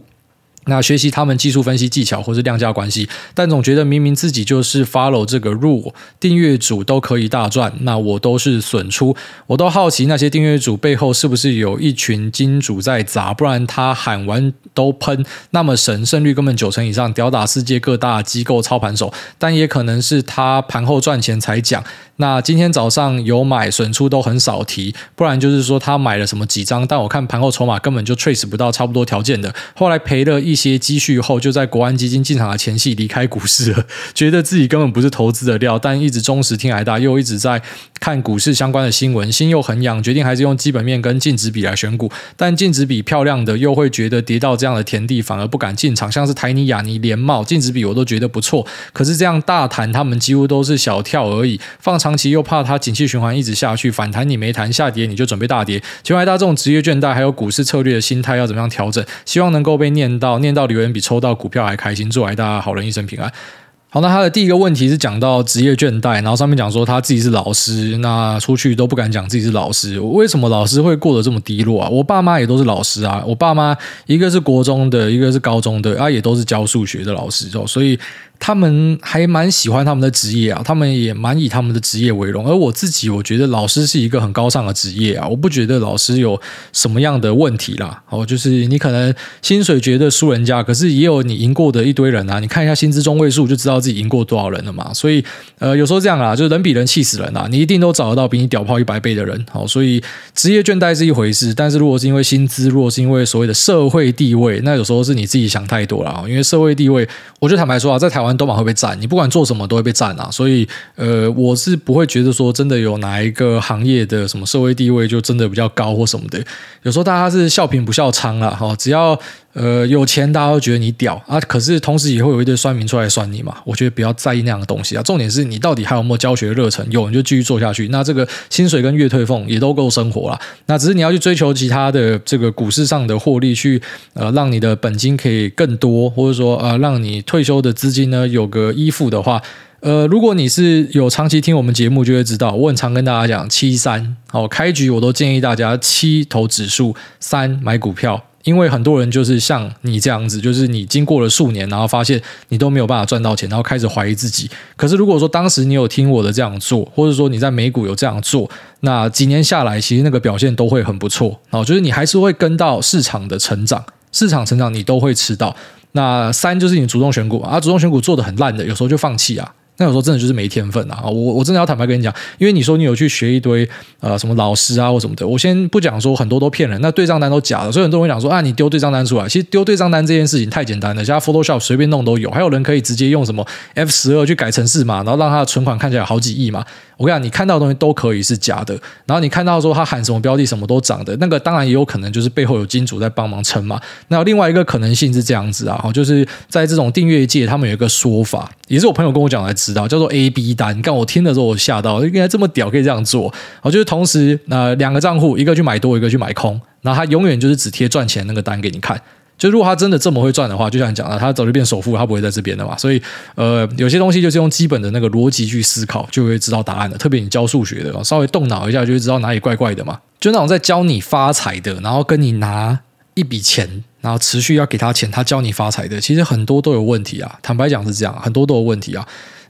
那学习他们技术分析技巧或是量价关系，但总觉得明明自己就是 follow 这个 rule，订阅主都可以大赚，那我都是损出。我都好奇那些订阅主背后是不是有一群金主在砸，不然他喊完都喷，那么神胜率根本九成以上，吊打世界各大机构操盘手。但也可能是他盘后赚钱才讲。那今天早上有买损出都很少提，不然就是说他买了什么几张，但我看盘后筹码根本就 trace 不到差不多条件的，后来赔了一些积蓄后，就在国安基金进场的前夕离开股市了，觉得自己根本不是投资的料，但一直忠实听海大，又一直在看股市相关的新闻，心又很痒，决定还是用基本面跟净值比来选股，但净值比漂亮的又会觉得跌到这样的田地反而不敢进场，像是台泥、亚泥、联茂净值比我都觉得不错，可是这样大弹他们几乎都是小跳而已，放长期又怕它景气循环一直下去，反弹你没弹，下跌你就准备大跌，请问海大这种职业倦怠还有股市策略的心态要怎么样调整？希望能够被念到，到留言。比抽到股票还开心，祝大家好人一生平安。好，那他的第一个问题是讲到职业倦怠，然后上面讲说他自己是老师，那出去都不敢讲自己是老师，为什么老师会过得这么低落啊？我爸妈也都是老师啊，我爸妈一个是国中的，一个是高中的，啊，也都是教数学的老师，所以。他们还蛮喜欢他们的职业啊，他们也蛮以他们的职业为荣。而我自己，我觉得老师是一个很高尚的职业啊，我不觉得老师有什么样的问题啦。哦，就是你可能薪水觉得输人家，可是也有你赢过的一堆人啊。你看一下薪资中位数，就知道自己赢过多少人了嘛。所以，呃，有时候这样啊，就是人比人气死人啊，你一定都找得到比你屌炮一百倍的人。好，所以职业倦怠是一回事，但是如果是因为薪资，如果是因为所谓的社会地位，那有时候是你自己想太多了啊。因为社会地位，我就坦白说啊，在台湾。都蛮会被占，你不管做什么都会被占啊，所以呃，我是不会觉得说真的有哪一个行业的什么社会地位就真的比较高或什么的。有时候大家是笑贫不笑娼啦，哈，只要呃有钱，大家都觉得你屌啊。可是同时也会有一堆酸民出来酸你嘛。我觉得不要在意那样的东西啊，重点是你到底还有没有教学热忱，有你就继续做下去。那这个薪水跟月退俸也都够生活了。那只是你要去追求其他的这个股市上的获利，去呃让你的本金可以更多，或者说呃让你退休的资金呢有个依附的话。呃，如果你是有长期听我们节目，就会知道我很常跟大家讲七三，好，开局我都建议大家七投指数，三买股票，因为很多人就是像你这样子，就是你经过了数年，然后发现你都没有办法赚到钱，然后开始怀疑自己。可是如果说当时你有听我的这样做，或者说你在美股有这样做，那几年下来，其实那个表现都会很不错。哦，就是你还是会跟到市场的成长，市场成长你都会吃到。那三就是你主动选股啊，主动选股做的很烂的，有时候就放弃啊。那有时候真的就是没天分啊！我我真的要坦白跟你讲，因为你说你有去学一堆呃什么老师啊或什么的，我先不讲说很多都骗人，那对账单都假的，所以很多人会讲说啊，你丢对账单出来，其实丢对账单这件事情太简单了，现在 Photoshop 随便弄都有，还有人可以直接用什么 F 十二去改程式嘛，然后让他的存款看起来好几亿嘛。我跟你讲，你看到的东西都可以是假的，然后你看到说他喊什么标的什么都涨的，那个当然也有可能就是背后有金主在帮忙撑嘛。那另外一个可能性是这样子啊，就是在这种订阅界，他们有一个说法，也是我朋友跟我讲来知道，叫做 A B 单。刚我听的时候我吓到，原来这么屌，可以这样做。我就是同时呃两个账户，一个去买多，一个去买空，然后他永远就是只贴赚钱那个单给你看。就如果他真的这么会赚的话，就像你讲的，他早就变首富，他不会在这边的嘛。所以呃有些东西就是用基本的那个逻辑去思考，就会知道答案的。特别你教数学的，稍微动脑一下就会知道哪里怪怪的嘛。就那种在教你发财的，然后跟你拿一笔钱。然后持续要给他钱，他教你发财的，其实很多都有问题啊。坦白讲是这样，很多都有问题啊。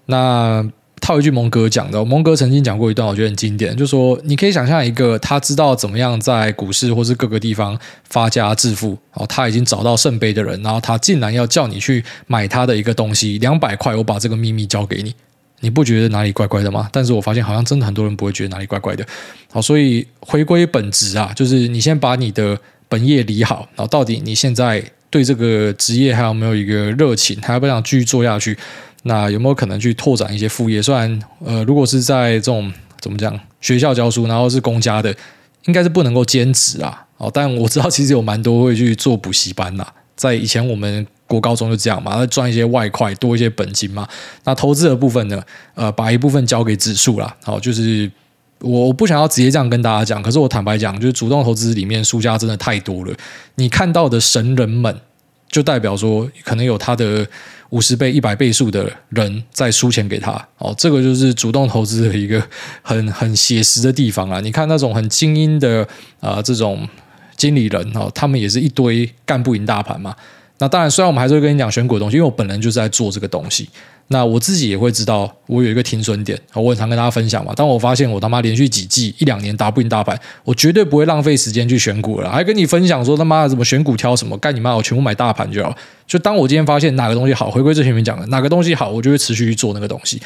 那套一句蒙格讲的，蒙格曾经讲过一段，我觉得很经典，就说你可以想象一个他知道怎么样在股市或是各个地方发家致富，哦，他已经找到圣杯的人，然后他竟然要叫你去买他的一个东西，两百块，我把这个秘密交给你，你不觉得哪里怪怪的吗？但是我发现好像真的很多人不会觉得哪里怪怪的。好，所以回归本质啊，就是你先把你的。本业理好，然后到底你现在对这个职业还有没有一个热情，还要不想继续做下去？那有没有可能去拓展一些副业？虽然呃，如果是在这种怎么讲学校教书，然后是公家的，应该是不能够兼职啊。哦，但我知道其实有蛮多会去做补习班呐，在以前我们国高中就这样嘛，赚一些外快，多一些本金嘛。那投资的部分呢，呃，把一部分交给指数啦。好，就是。我不想要直接这样跟大家讲，可是我坦白讲，就是主动投资里面输家真的太多了。你看到的神人们，就代表说可能有他的五十倍、一百倍数的人在输钱给他。哦，这个就是主动投资的一个很很写实的地方啊。你看那种很精英的啊、这种经理人哦，他们也是一堆干不赢大盘嘛。那当然，虽然我们还是会跟你讲选股的东西，因为我本人就是在做这个东西。那我自己也会知道，我有一个停损点，我很常跟大家分享嘛。当我发现我他妈连续几季一两年打不赢大盘，我绝对不会浪费时间去选股了，还跟你分享说他妈的怎么选股挑什么，干你妈，我全部买大盘就好。就当我今天发现哪个东西好，回归最前面讲的哪个东西好，我就会持续去做那个东西。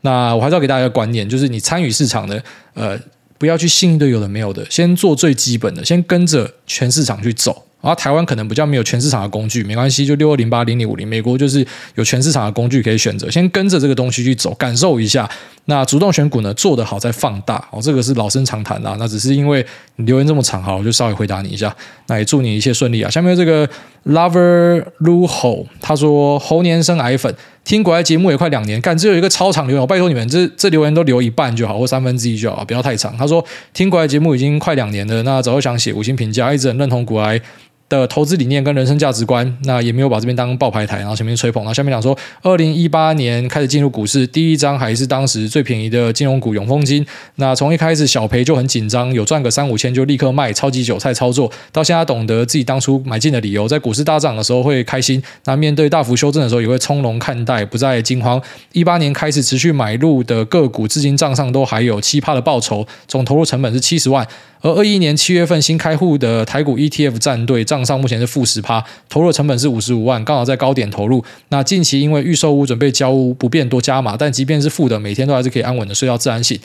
那我还是要给大家一个观念，就是你参与市场的，呃，不要去信一堆有的没有的，先做最基本的，先跟着全市场去走。啊台湾可能比较没有全市场的工具，没关系，就六二零八零零五零。美国就是有全市场的工具可以选择，先跟着这个东西去走，感受一下。那主动选股呢，做得好再放大哦，这个是老生常谈啦。那只是因为你留言这么长，好，我就稍微回答你一下。那也祝你一切顺利啊。下面这个 Lover Luho 他说猴年生癌粉，听国外节目也快两年，干只有一个超长留言，我拜托你们这这留言都留一半就好，或三分之一就好，不要太长。他说听国外节目已经快两年了，那早就想写五星评价，一直很认同股癌的投资理念跟人生价值观，那也没有把这边当报牌台，然后前面吹捧，然后下面讲说，二零一八年开始进入股市，第一张还是当时最便宜的金融股永丰金，那从一开始小赔就很紧张，有赚个三五千就立刻卖，超级韭菜操作，到现在懂得自己当初买进的理由，在股市大涨的时候会开心，那面对大幅修正的时候也会从容看待，不再惊慌。一八年开始持续买入的个股，至今账上都还有七趴的报酬，总投入成本是七十万。而二一年七月份新开户的台股 ETF 战队账上目前是负十趴，投入成本是五十五万，刚好在高点投入。那近期因为预售屋准备交屋，不便多加码，但即便是负的，每天都还是可以安稳的睡到自然醒。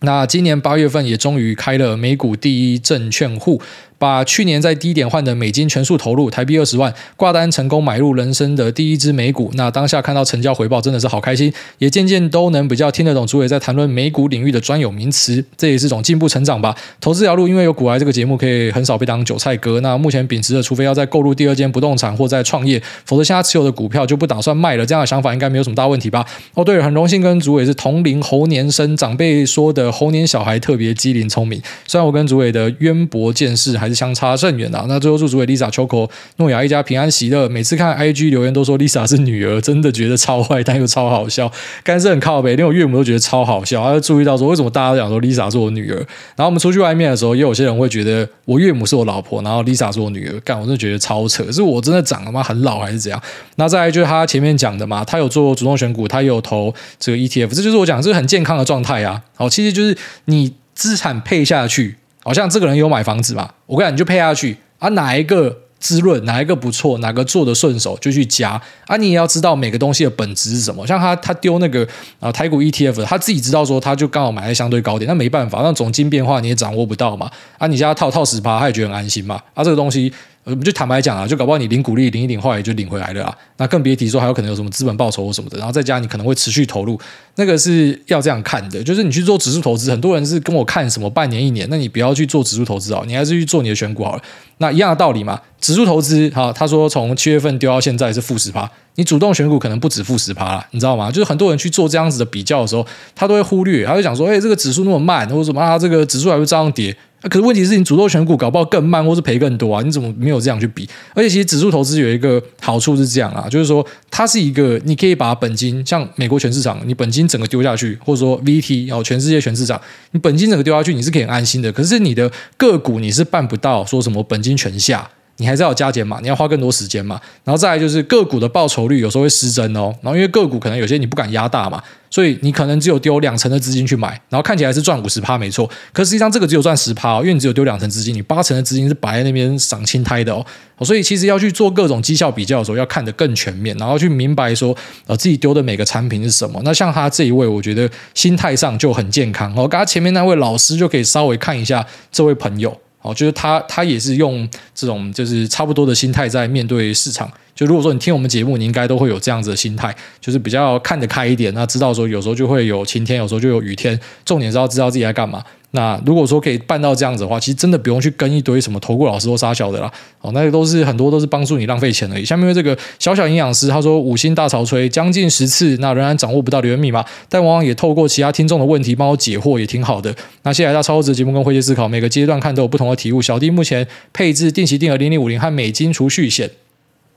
那今年八月份也终于开了美股第一证券户。把去年在低点换的美金全数投入，台币二十万挂单成功买入人生的第一支美股。那当下看到成交回报，真的是好开心，也渐渐都能比较听得懂主委在谈论美股领域的专有名词，这也是种进步成长吧。投资这条路，因为有股癌这个节目，可以很少被当韭菜割。那目前秉持的，除非要再购入第二间不动产或再创业，否则现在持有的股票就不打算卖了。这样的想法应该没有什么大问题吧？哦，对了，很荣幸跟主委是同龄猴年生，长辈说的猴年小孩特别机灵聪明。虽然我跟主委的渊博见识还是相差甚远啊！那最后祝主委 Lisa、Choco、诺亚一家平安喜乐。每次看 IG 留言都说 Lisa 是女儿，真的觉得超坏，但又超好笑。干是很靠北，连我岳母都觉得超好笑。他就注意到说，为什么大家都讲说 Lisa 是我女儿？然后我们出去外面的时候，也有些人会觉得我岳母是我老婆，然后 Lisa 是我女儿。干，我真的觉得超扯，是我真的长了吗很老还是怎样？那再来就是他前面讲的嘛，他有做主动选股，他有投这个 ETF，这就是我讲这个很健康的状态啊。好，其实就是你资产配下去。好像这个人有买房子嘛？我跟你讲，你就配下去啊，哪一个滋润，哪一个不错，哪个做的顺手就去加啊。你也要知道每个东西的本质是什么。像他他丢那个啊台股 ETF，他自己知道说他就刚好买在相对高点，那没办法，那总金变化你也掌握不到嘛。啊，你家套套十趴，他也觉得很安心嘛。啊，这个东西。我们就坦白讲啊，就搞不好你领股利领一领，后来就领回来了啊。那更别提说还有可能有什么资本报酬或什么的，然后再加你可能会持续投入，那个是要这样看的。就是你去做指数投资，很多人是跟我看什么半年一年，那你不要去做指数投资啊，你还是去做你的选股好了。那一样的道理嘛，指数投资哈，他说从七月份丢到现在是负十趴，你主动选股可能不止负十趴啦，你知道吗？就是很多人去做这样子的比较的时候，他都会忽略，他就讲说，哎，这个指数那么慢，或者什么啊，这个指数还会这样跌。可是问题是你主动选股搞不好更慢，或是赔更多啊？你怎么没有这样去比？而且其实指数投资有一个好处是这样啊，就是说它是一个你可以把本金，像美国全市场，你本金整个丢下去，或者说 VT 然后，全世界全市场，你本金整个丢下去，你是可以安心的。可是你的个股你是办不到，说什么本金全下。你还是要加减嘛，你要花更多时间嘛，然后再来就是个股的报酬率有时候会失真哦，然后因为个股可能有些你不敢压大嘛，所以你可能只有丢两成的资金去买，然后看起来是赚五十趴没错，可实际上这个只有赚十趴哦，因为你只有丢两成资金，你八成的资金是摆在那边赏青苔的哦，所以其实要去做各种绩效比较的时候，要看得更全面，然后去明白说呃自己丢的每个产品是什么。那像他这一位，我觉得心态上就很健康哦，刚刚前面那位老师就可以稍微看一下这位朋友。哦，就是他，他也是用这种就是差不多的心态在面对市场。就如果说你听我们节目，你应该都会有这样子的心态，就是比较看得开一点。那知道说有时候就会有晴天，有时候就有雨天，重点是要知道自己在干嘛。那如果说可以办到这样子的话，其实真的不用去跟一堆什么投顾老师或杀小的啦。哦，那个都是很多都是帮助你浪费钱而已。下面这个小小营养师他说五星大潮吹将近十次，那仍然掌握不到留言密码，但往往也透过其他听众的问题帮我解惑，也挺好的。那谢谢大家超值节目跟诙谐思考，每个阶段看都有不同的体悟。小弟目前配置定期定额零零五零和美金储蓄险。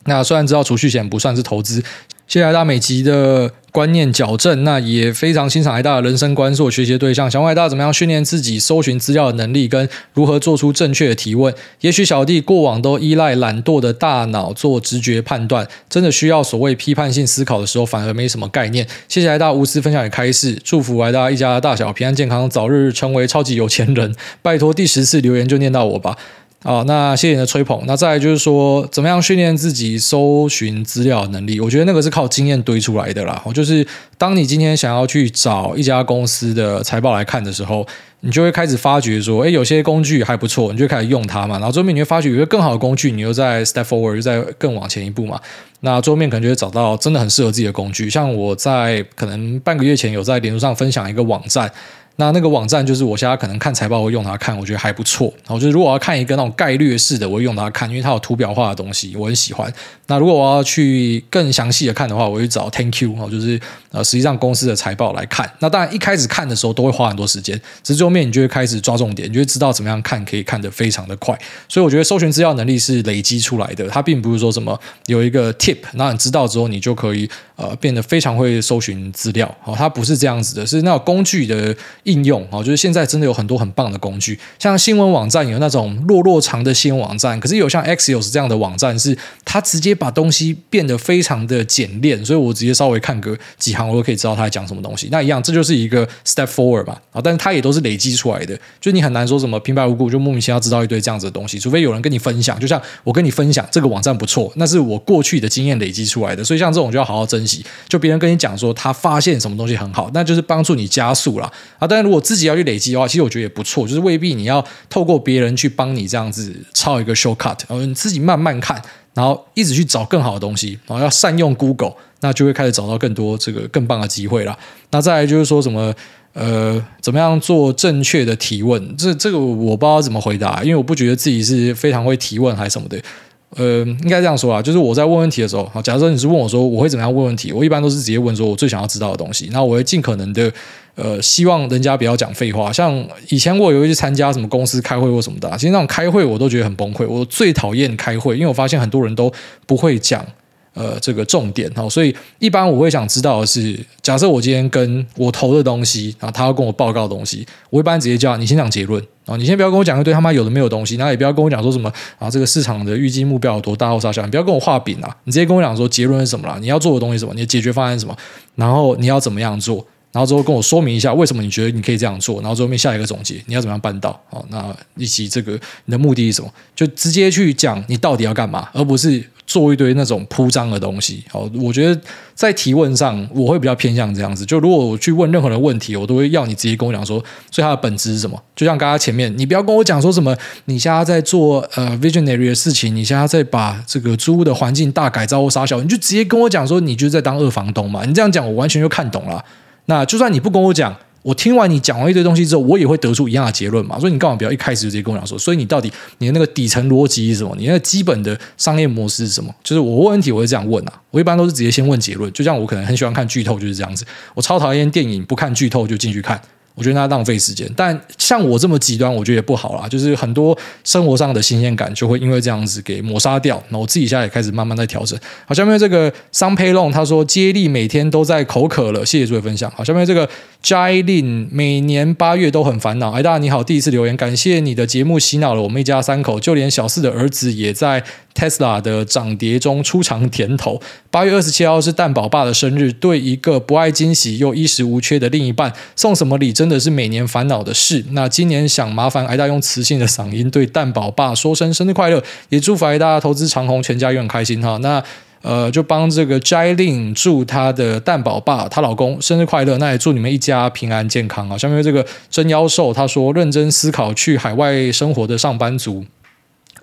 那虽然知道储蓄险不算是投资。谢谢来大美吉的观念矫正，那也非常欣赏艾大的人生观，是我学习的对象。想问艾大怎么样训练自己搜寻资料的能力，跟如何做出正确的提问？也许小弟过往都依赖懒惰的大脑做直觉判断，真的需要所谓批判性思考的时候，反而没什么概念。谢谢艾大无私分享与开示，祝福艾大一家大小平安健康，早日成为超级有钱人。拜托第十次留言就念到我吧。好，那谢谢你的吹捧。那再来就是说，怎么样训练自己搜寻资料能力？我觉得那个是靠经验堆出来的啦。我就是当你今天想要去找一家公司的财报来看的时候，你就会开始发觉说，诶，有些工具还不错，你就开始用它嘛。然后桌面你会发觉有一个更好的工具，你又在 step forward，又在更往前一步嘛。那桌面可能就会找到真的很适合自己的工具。像我在可能半个月前有在脸书上分享一个网站。那那个网站就是我现在可能看财报我会用它看，我觉得还不错。然后就是如果我要看一个那种概略式的，我会用它看，因为它有图表化的东西，我很喜欢。那如果我要去更详细的看的话，我会找 10Q 哦，就是呃实际上公司的财报来看。那当然一开始看的时候都会花很多时间，只是后面你就会开始抓重点，你就会知道怎么样看可以看得非常的快。所以我觉得搜寻资料能力是累积出来的，它并不是说什么有一个 tip，那你知道之后你就可以呃变得非常会搜寻资料。哦，它不是这样子的，是那种工具的。应用啊，就是现在真的有很多很棒的工具，像新闻网站有那种落落长的新闻网站，可是有像 Axios 这样的网站，是它直接把东西变得非常的简练，所以我直接稍微看个几行，我都可以知道他在讲什么东西。那一样，这就是一个 step forward 嘛啊，但是它也都是累积出来的，就你很难说什么平白无故就莫名其妙知道一堆这样子的东西，除非有人跟你分享，就像我跟你分享这个网站不错，那是我过去的经验累积出来的，所以像这种就要好好珍惜。就别人跟你讲说他发现什么东西很好，那就是帮助你加速了啊。但如果自己要去累积的话，其实我觉得也不错，就是未必你要透过别人去帮你这样子抄一个 shortcut，然后你自己慢慢看，然后一直去找更好的东西，然后要善用 Google，那就会开始找到更多这个更棒的机会了。那再来就是说什么呃，怎么样做正确的提问？这这个我不知道怎么回答，因为我不觉得自己是非常会提问还是什么的。呃，应该这样说啊，就是我在问问题的时候，好，假如说你是问我说我会怎么样问问题，我一般都是直接问说我最想要知道的东西，那我会尽可能的呃，希望人家不要讲废话。像以前我有一次参加什么公司开会或什么的，其实那种开会我都觉得很崩溃，我最讨厌开会，因为我发现很多人都不会讲。呃，这个重点哦，所以一般我会想知道的是，假设我今天跟我投的东西，啊他要跟我报告的东西，我一般直接叫你先讲结论啊，你先不要跟我讲一堆他妈有的没有东西，然后也不要跟我讲说什么啊，这个市场的预计目标有多大或啥小，你不要跟我画饼啊，你直接跟我讲说结论是什么啦，你要做的东西什么，你的解决方案是什么，然后你要怎么样做。然后之后跟我说明一下为什么你觉得你可以这样做，然后最后面下一个总结，你要怎么样办到？好，那以及这个你的目的是什么？就直接去讲你到底要干嘛，而不是做一堆那种铺张的东西。好，我觉得在提问上我会比较偏向这样子。就如果我去问任何人问题，我都会要你直接跟我讲说，所以它的本质是什么？就像刚刚前面，你不要跟我讲说什么，你现在在做呃 visionary 的事情，你现在在把这个租屋的环境大改造或杀小，你就直接跟我讲说，你就是在当二房东嘛？你这样讲，我完全就看懂了。那就算你不跟我讲，我听完你讲完一堆东西之后，我也会得出一样的结论嘛。所以你干嘛不要一开始就直接跟我讲说？所以你到底你的那个底层逻辑是什么？你那个基本的商业模式是什么？就是我问问题，我会这样问啊。我一般都是直接先问结论。就像我可能很喜欢看剧透，就是这样子。我超讨厌电影不看剧透就进去看。我觉得那浪费时间，但像我这么极端，我觉得也不好啦。就是很多生活上的新鲜感就会因为这样子给抹杀掉。那我自己现在也开始慢慢在调整。好，下面这个桑佩龙他说接力每天都在口渴了，谢谢诸位分享。好，下面这个 Jilin 每年八月都很烦恼。哎，大你好，第一次留言，感谢你的节目洗脑了我们一家三口，就连小四的儿子也在。Tesla 的涨跌中出尝甜头。八月二十七号是蛋宝爸的生日，对一个不爱惊喜又衣食无缺的另一半，送什么礼真的是每年烦恼的事。那今年想麻烦挨大用磁性的嗓音对蛋宝爸说声生日快乐，也祝福挨大投资长虹，全家也很开心哈。那呃，就帮这个 Jilin 祝她的蛋宝爸她老公生日快乐，那也祝你们一家平安健康啊。下面这个真妖兽他说，认真思考去海外生活的上班族。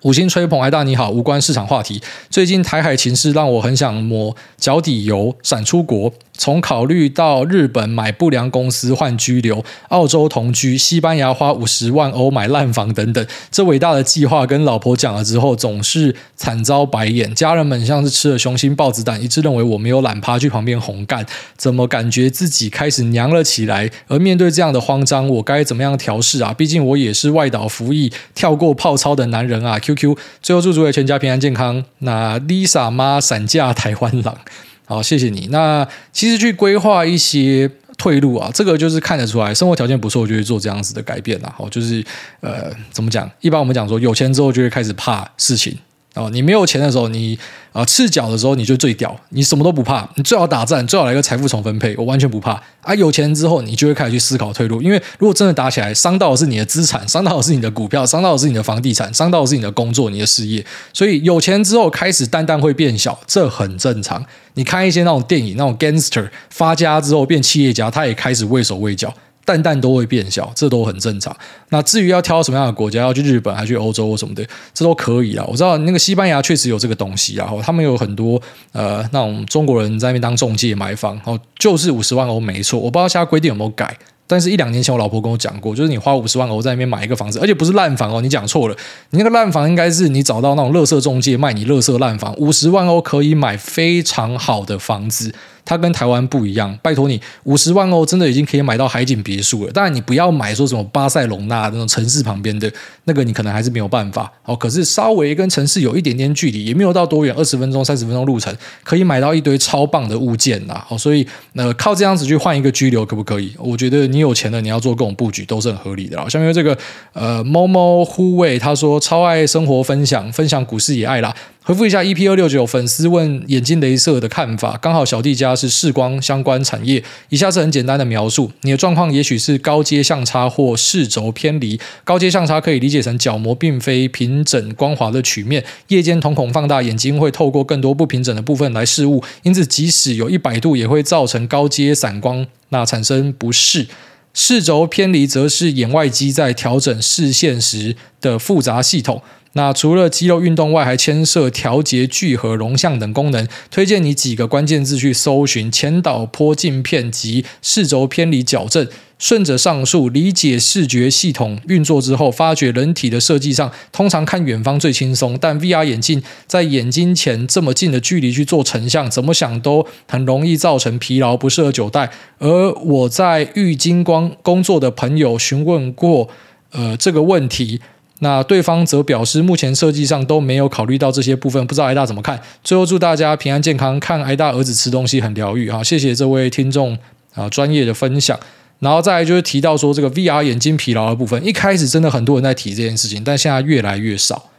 五星吹捧，爱大你好，无关市场话题。最近台海情势让我很想抹脚底油，闪出国。从考虑到日本买不良公司换居留，澳洲同居，西班牙花五十万欧买烂房等等，这伟大的计划跟老婆讲了之后，总是惨遭白眼。家人们像是吃了雄心豹子胆，一致认为我没有懒趴去旁边红干。怎么感觉自己开始娘了起来？而面对这样的慌张，我该怎么样调试啊？毕竟我也是外岛服役、跳过泡操的男人啊！QQ，最后祝诸位全家平安健康。那 Lisa 妈闪嫁台湾郎。好，谢谢你。那其实去规划一些退路啊，这个就是看得出来，生活条件不错，就会做这样子的改变啦。好，就是呃，怎么讲？一般我们讲说，有钱之后就会开始怕事情。哦，你没有钱的时候，你啊赤脚的时候，你就最屌，你什么都不怕，你最好打仗，最好来个财富重分配，我完全不怕。啊，有钱之后，你就会开始去思考退路，因为如果真的打起来，伤到的是你的资产，伤到的是你的股票，伤到的是你的房地产，伤到的是你的工作、你的事业。所以有钱之后，开始蛋蛋会变小，这很正常。你看一些那种电影，那种 gangster 发家之后变企业家，他也开始畏手畏脚。蛋蛋都会变小，这都很正常。那至于要挑什么样的国家，要去日本还去欧洲或什么的，这都可以啊。我知道那个西班牙确实有这个东西，然后他们有很多呃那种中国人在那边当中介买房，哦，就是五十万欧没错。我不知道现在规定有没有改。但是，一两年前我老婆跟我讲过，就是你花五十万欧在那边买一个房子，而且不是烂房哦，你讲错了，你那个烂房应该是你找到那种垃圾中介卖你垃圾烂房，五十万欧可以买非常好的房子，它跟台湾不一样。拜托你，五十万欧真的已经可以买到海景别墅了。当然，你不要买说什么巴塞隆纳那种城市旁边的那个，你可能还是没有办法哦。可是稍微跟城市有一点点距离，也没有到多远，二十分钟、三十分钟路程，可以买到一堆超棒的物件呐。哦，所以呃，靠这样子去换一个居留可不可以？我觉得你。有钱的，你要做各种布局都是很合理的啦。下面这个呃，猫猫护卫他说超爱生活分享，分享股市也爱啦。回复一下 EP 二六九粉丝问眼睛雷射的看法，刚好小弟家是视光相关产业。以下是很简单的描述：你的状况也许是高阶相差或视轴偏离。高阶相差可以理解成角膜并非平整光滑的曲面，夜间瞳孔放大，眼睛会透过更多不平整的部分来视物，因此即使有一百度也会造成高阶散光，那产生不适。视轴偏离则是眼外肌在调整视线时的复杂系统。那除了肌肉运动外，还牵涉调节聚合、容像等功能。推荐你几个关键字去搜寻：前导坡镜片及视轴偏离矫正。顺着上述理解视觉系统运作之后，发觉人体的设计上通常看远方最轻松，但 VR 眼镜在眼睛前这么近的距离去做成像，怎么想都很容易造成疲劳，不适合久戴。而我在玉晶光工作的朋友询问过，呃，这个问题。那对方则表示，目前设计上都没有考虑到这些部分，不知道挨大怎么看。最后祝大家平安健康，看挨大儿子吃东西很疗愈哈，谢谢这位听众啊专业的分享。然后再来就是提到说这个 VR 眼睛疲劳的部分，一开始真的很多人在提这件事情，但现在越来越少。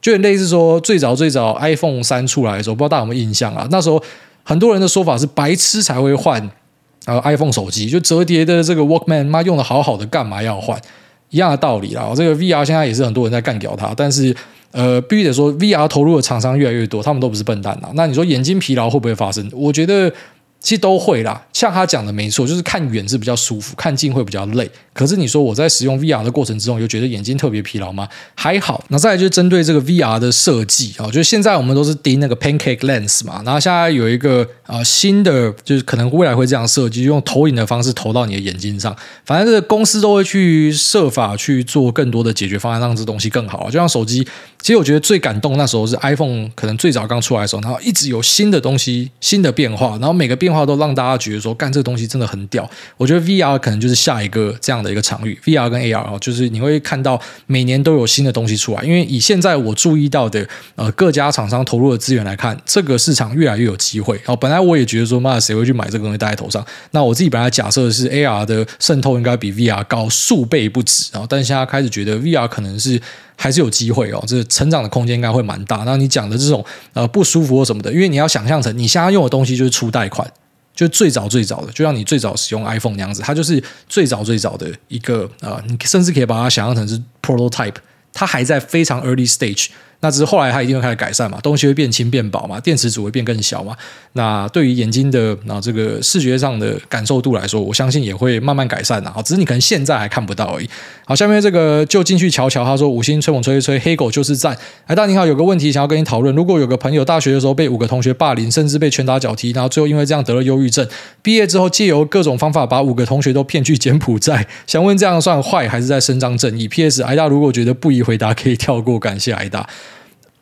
就类似说最早最早 iPhone 三出来的时候，不知道大家有没有印象啊？那时候很多人的说法是白痴才会换。呃 iPhone 手机，就折叠的这个 Walkman，妈用的好好的，干嘛要换？一样的道理啦。这个 VR 现在也是很多人在干掉它，但是呃，必须得说，VR 投入的厂商越来越多，他们都不是笨蛋呐。那你说眼睛疲劳会不会发生？我觉得。其实都会啦，像他讲的没错，就是看远是比较舒服，看近会比较累。可是你说我在使用 VR 的过程之中，有觉得眼睛特别疲劳吗？还好。那再来就是针对这个 VR 的设计啊，就是现在我们都是盯那个 Pancake Lens 嘛，然后现在有一个啊、呃、新的，就是可能未来会这样设计，用投影的方式投到你的眼睛上。反正这个公司都会去设法去做更多的解决方案，让这东西更好。就像手机，其实我觉得最感动那时候是 iPhone，可能最早刚出来的时候，然后一直有新的东西、新的变化，然后每个变化都让大家觉得说，干这个东西真的很屌。我觉得 VR 可能就是下一个这样的一个场域，VR 跟 AR 哦，就是你会看到每年都有新的东西出来。因为以现在我注意到的呃各家厂商投入的资源来看，这个市场越来越有机会。哦，本来我也觉得说，妈的，谁会去买这个东西戴在头上？那我自己本来假设的是 AR 的渗透应该比 VR 高数倍不止。然后，但现在开始觉得 VR 可能是还是有机会哦，这成长的空间应该会蛮大。那你讲的这种呃不舒服或什么的，因为你要想象成你现在用的东西就是出贷款。就最早最早的，就像你最早使用 iPhone 那样子，它就是最早最早的一个啊、你甚至可以把它想象成是 prototype，它还在非常 early stage。那只是后来它一定会开始改善嘛，东西会变轻变薄嘛，电池组会变更小嘛。那对于眼睛的啊这个视觉上的感受度来说，我相信也会慢慢改善的。好，只是你可能现在还看不到而已。好，下面这个就进去瞧瞧。他说五星吹捧吹吹吹，黑狗就是赞。哎，大你好，有个问题想要跟你讨论。如果有个朋友大学的时候被五个同学霸凌，甚至被拳打脚踢，然后最后因为这样得了忧郁症，毕业之后借由各种方法把五个同学都骗去柬埔寨，想问这样算坏还是在伸张正义？P.S. 哎大如果觉得不宜回答，可以跳过。感谢哎大。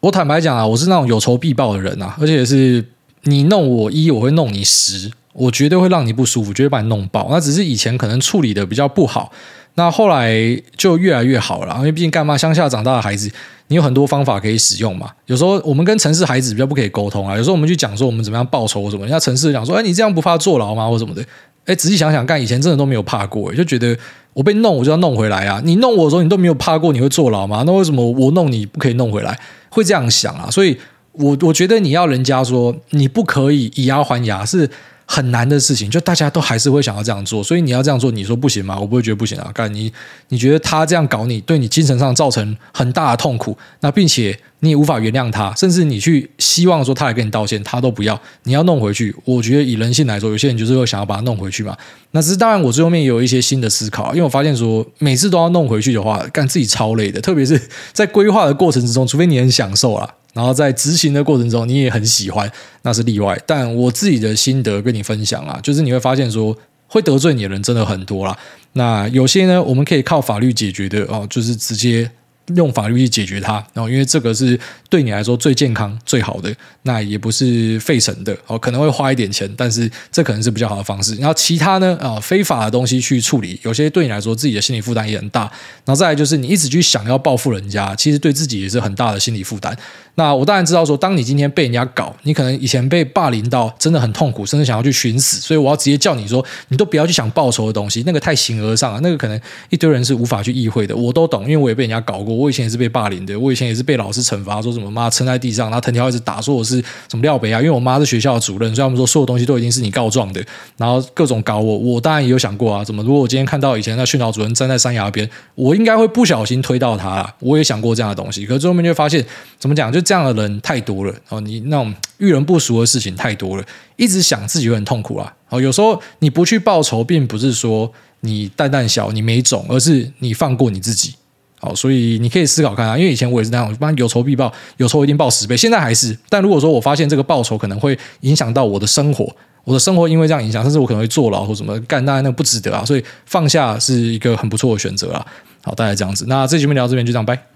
我坦白讲啊，我是那种有仇必报的人啊，而且是你弄我一，我会弄你十，我绝对会让你不舒服，绝对把你弄爆。那只是以前可能处理的比较不好，那后来就越来越好了。因为毕竟干嘛，乡下长大的孩子，你有很多方法可以使用嘛。有时候我们跟城市孩子比较不可以沟通啊，有时候我们去讲说我们怎么样报仇或什么，人家城市讲说，哎，你这样不怕坐牢吗？或什么的。哎，仔细想想干，以前真的都没有怕过，就觉得我被弄我就要弄回来啊。你弄我的时候你都没有怕过，你会坐牢吗？那为什么我弄你不可以弄回来？会这样想啊，所以我我觉得你要人家说你不可以以牙还牙是很难的事情，就大家都还是会想要这样做，所以你要这样做，你说不行吗？我不会觉得不行啊。干你，你觉得他这样搞你，对你精神上造成很大的痛苦，那并且你也无法原谅他，甚至你去希望说他来跟你道歉，他都不要，你要弄回去。我觉得以人性来说，有些人就是会想要把他弄回去嘛。那只是当然，我最后面也有一些新的思考，因为我发现说每次都要弄回去的话，干自己超累的，特别是在规划的过程之中，除非你很享受啊。然后在执行的过程中，你也很喜欢，那是例外。但我自己的心得跟你分享啊，就是你会发现说，会得罪你的人真的很多啦。那有些呢，我们可以靠法律解决的哦，就是直接。用法律去解决它，然后因为这个是对你来说最健康、最好的，那也不是费神的哦，可能会花一点钱，但是这可能是比较好的方式。然后其他呢，啊，非法的东西去处理，有些对你来说自己的心理负担也很大。然后再来就是你一直去想要报复人家，其实对自己也是很大的心理负担。那我当然知道说，当你今天被人家搞，你可能以前被霸凌到真的很痛苦，甚至想要去寻死，所以我要直接叫你说，你都不要去想报仇的东西，那个太形而上了，那个可能一堆人是无法去意会的。我都懂，因为我也被人家搞过。我以前也是被霸凌的，我以前也是被老师惩罚，说什么妈撑在地上，然后藤条一直打，说我是什么廖北啊，因为我妈是学校的主任，所以他们说所有东西都已经是你告状的，然后各种搞我，我当然也有想过啊，怎么如果我今天看到以前那训导主任站在山崖边，我应该会不小心推到他，我也想过这样的东西，可是最后面就发现，怎么讲，就这样的人太多了哦，你那种遇人不淑的事情太多了，一直想自己会很痛苦啊，哦，有时候你不去报仇，并不是说你蛋蛋小，你没种，而是你放过你自己。好，所以你可以思考看啊，因为以前我也是那样，不然有仇必报，有仇一定报十倍。现在还是，但如果说我发现这个报仇可能会影响到我的生活，我的生活因为这样影响，甚至我可能会坐牢或什么干，当然那不值得啊。所以放下是一个很不错的选择啊。好，大概这样子，那这期节目聊到这边就这样，拜。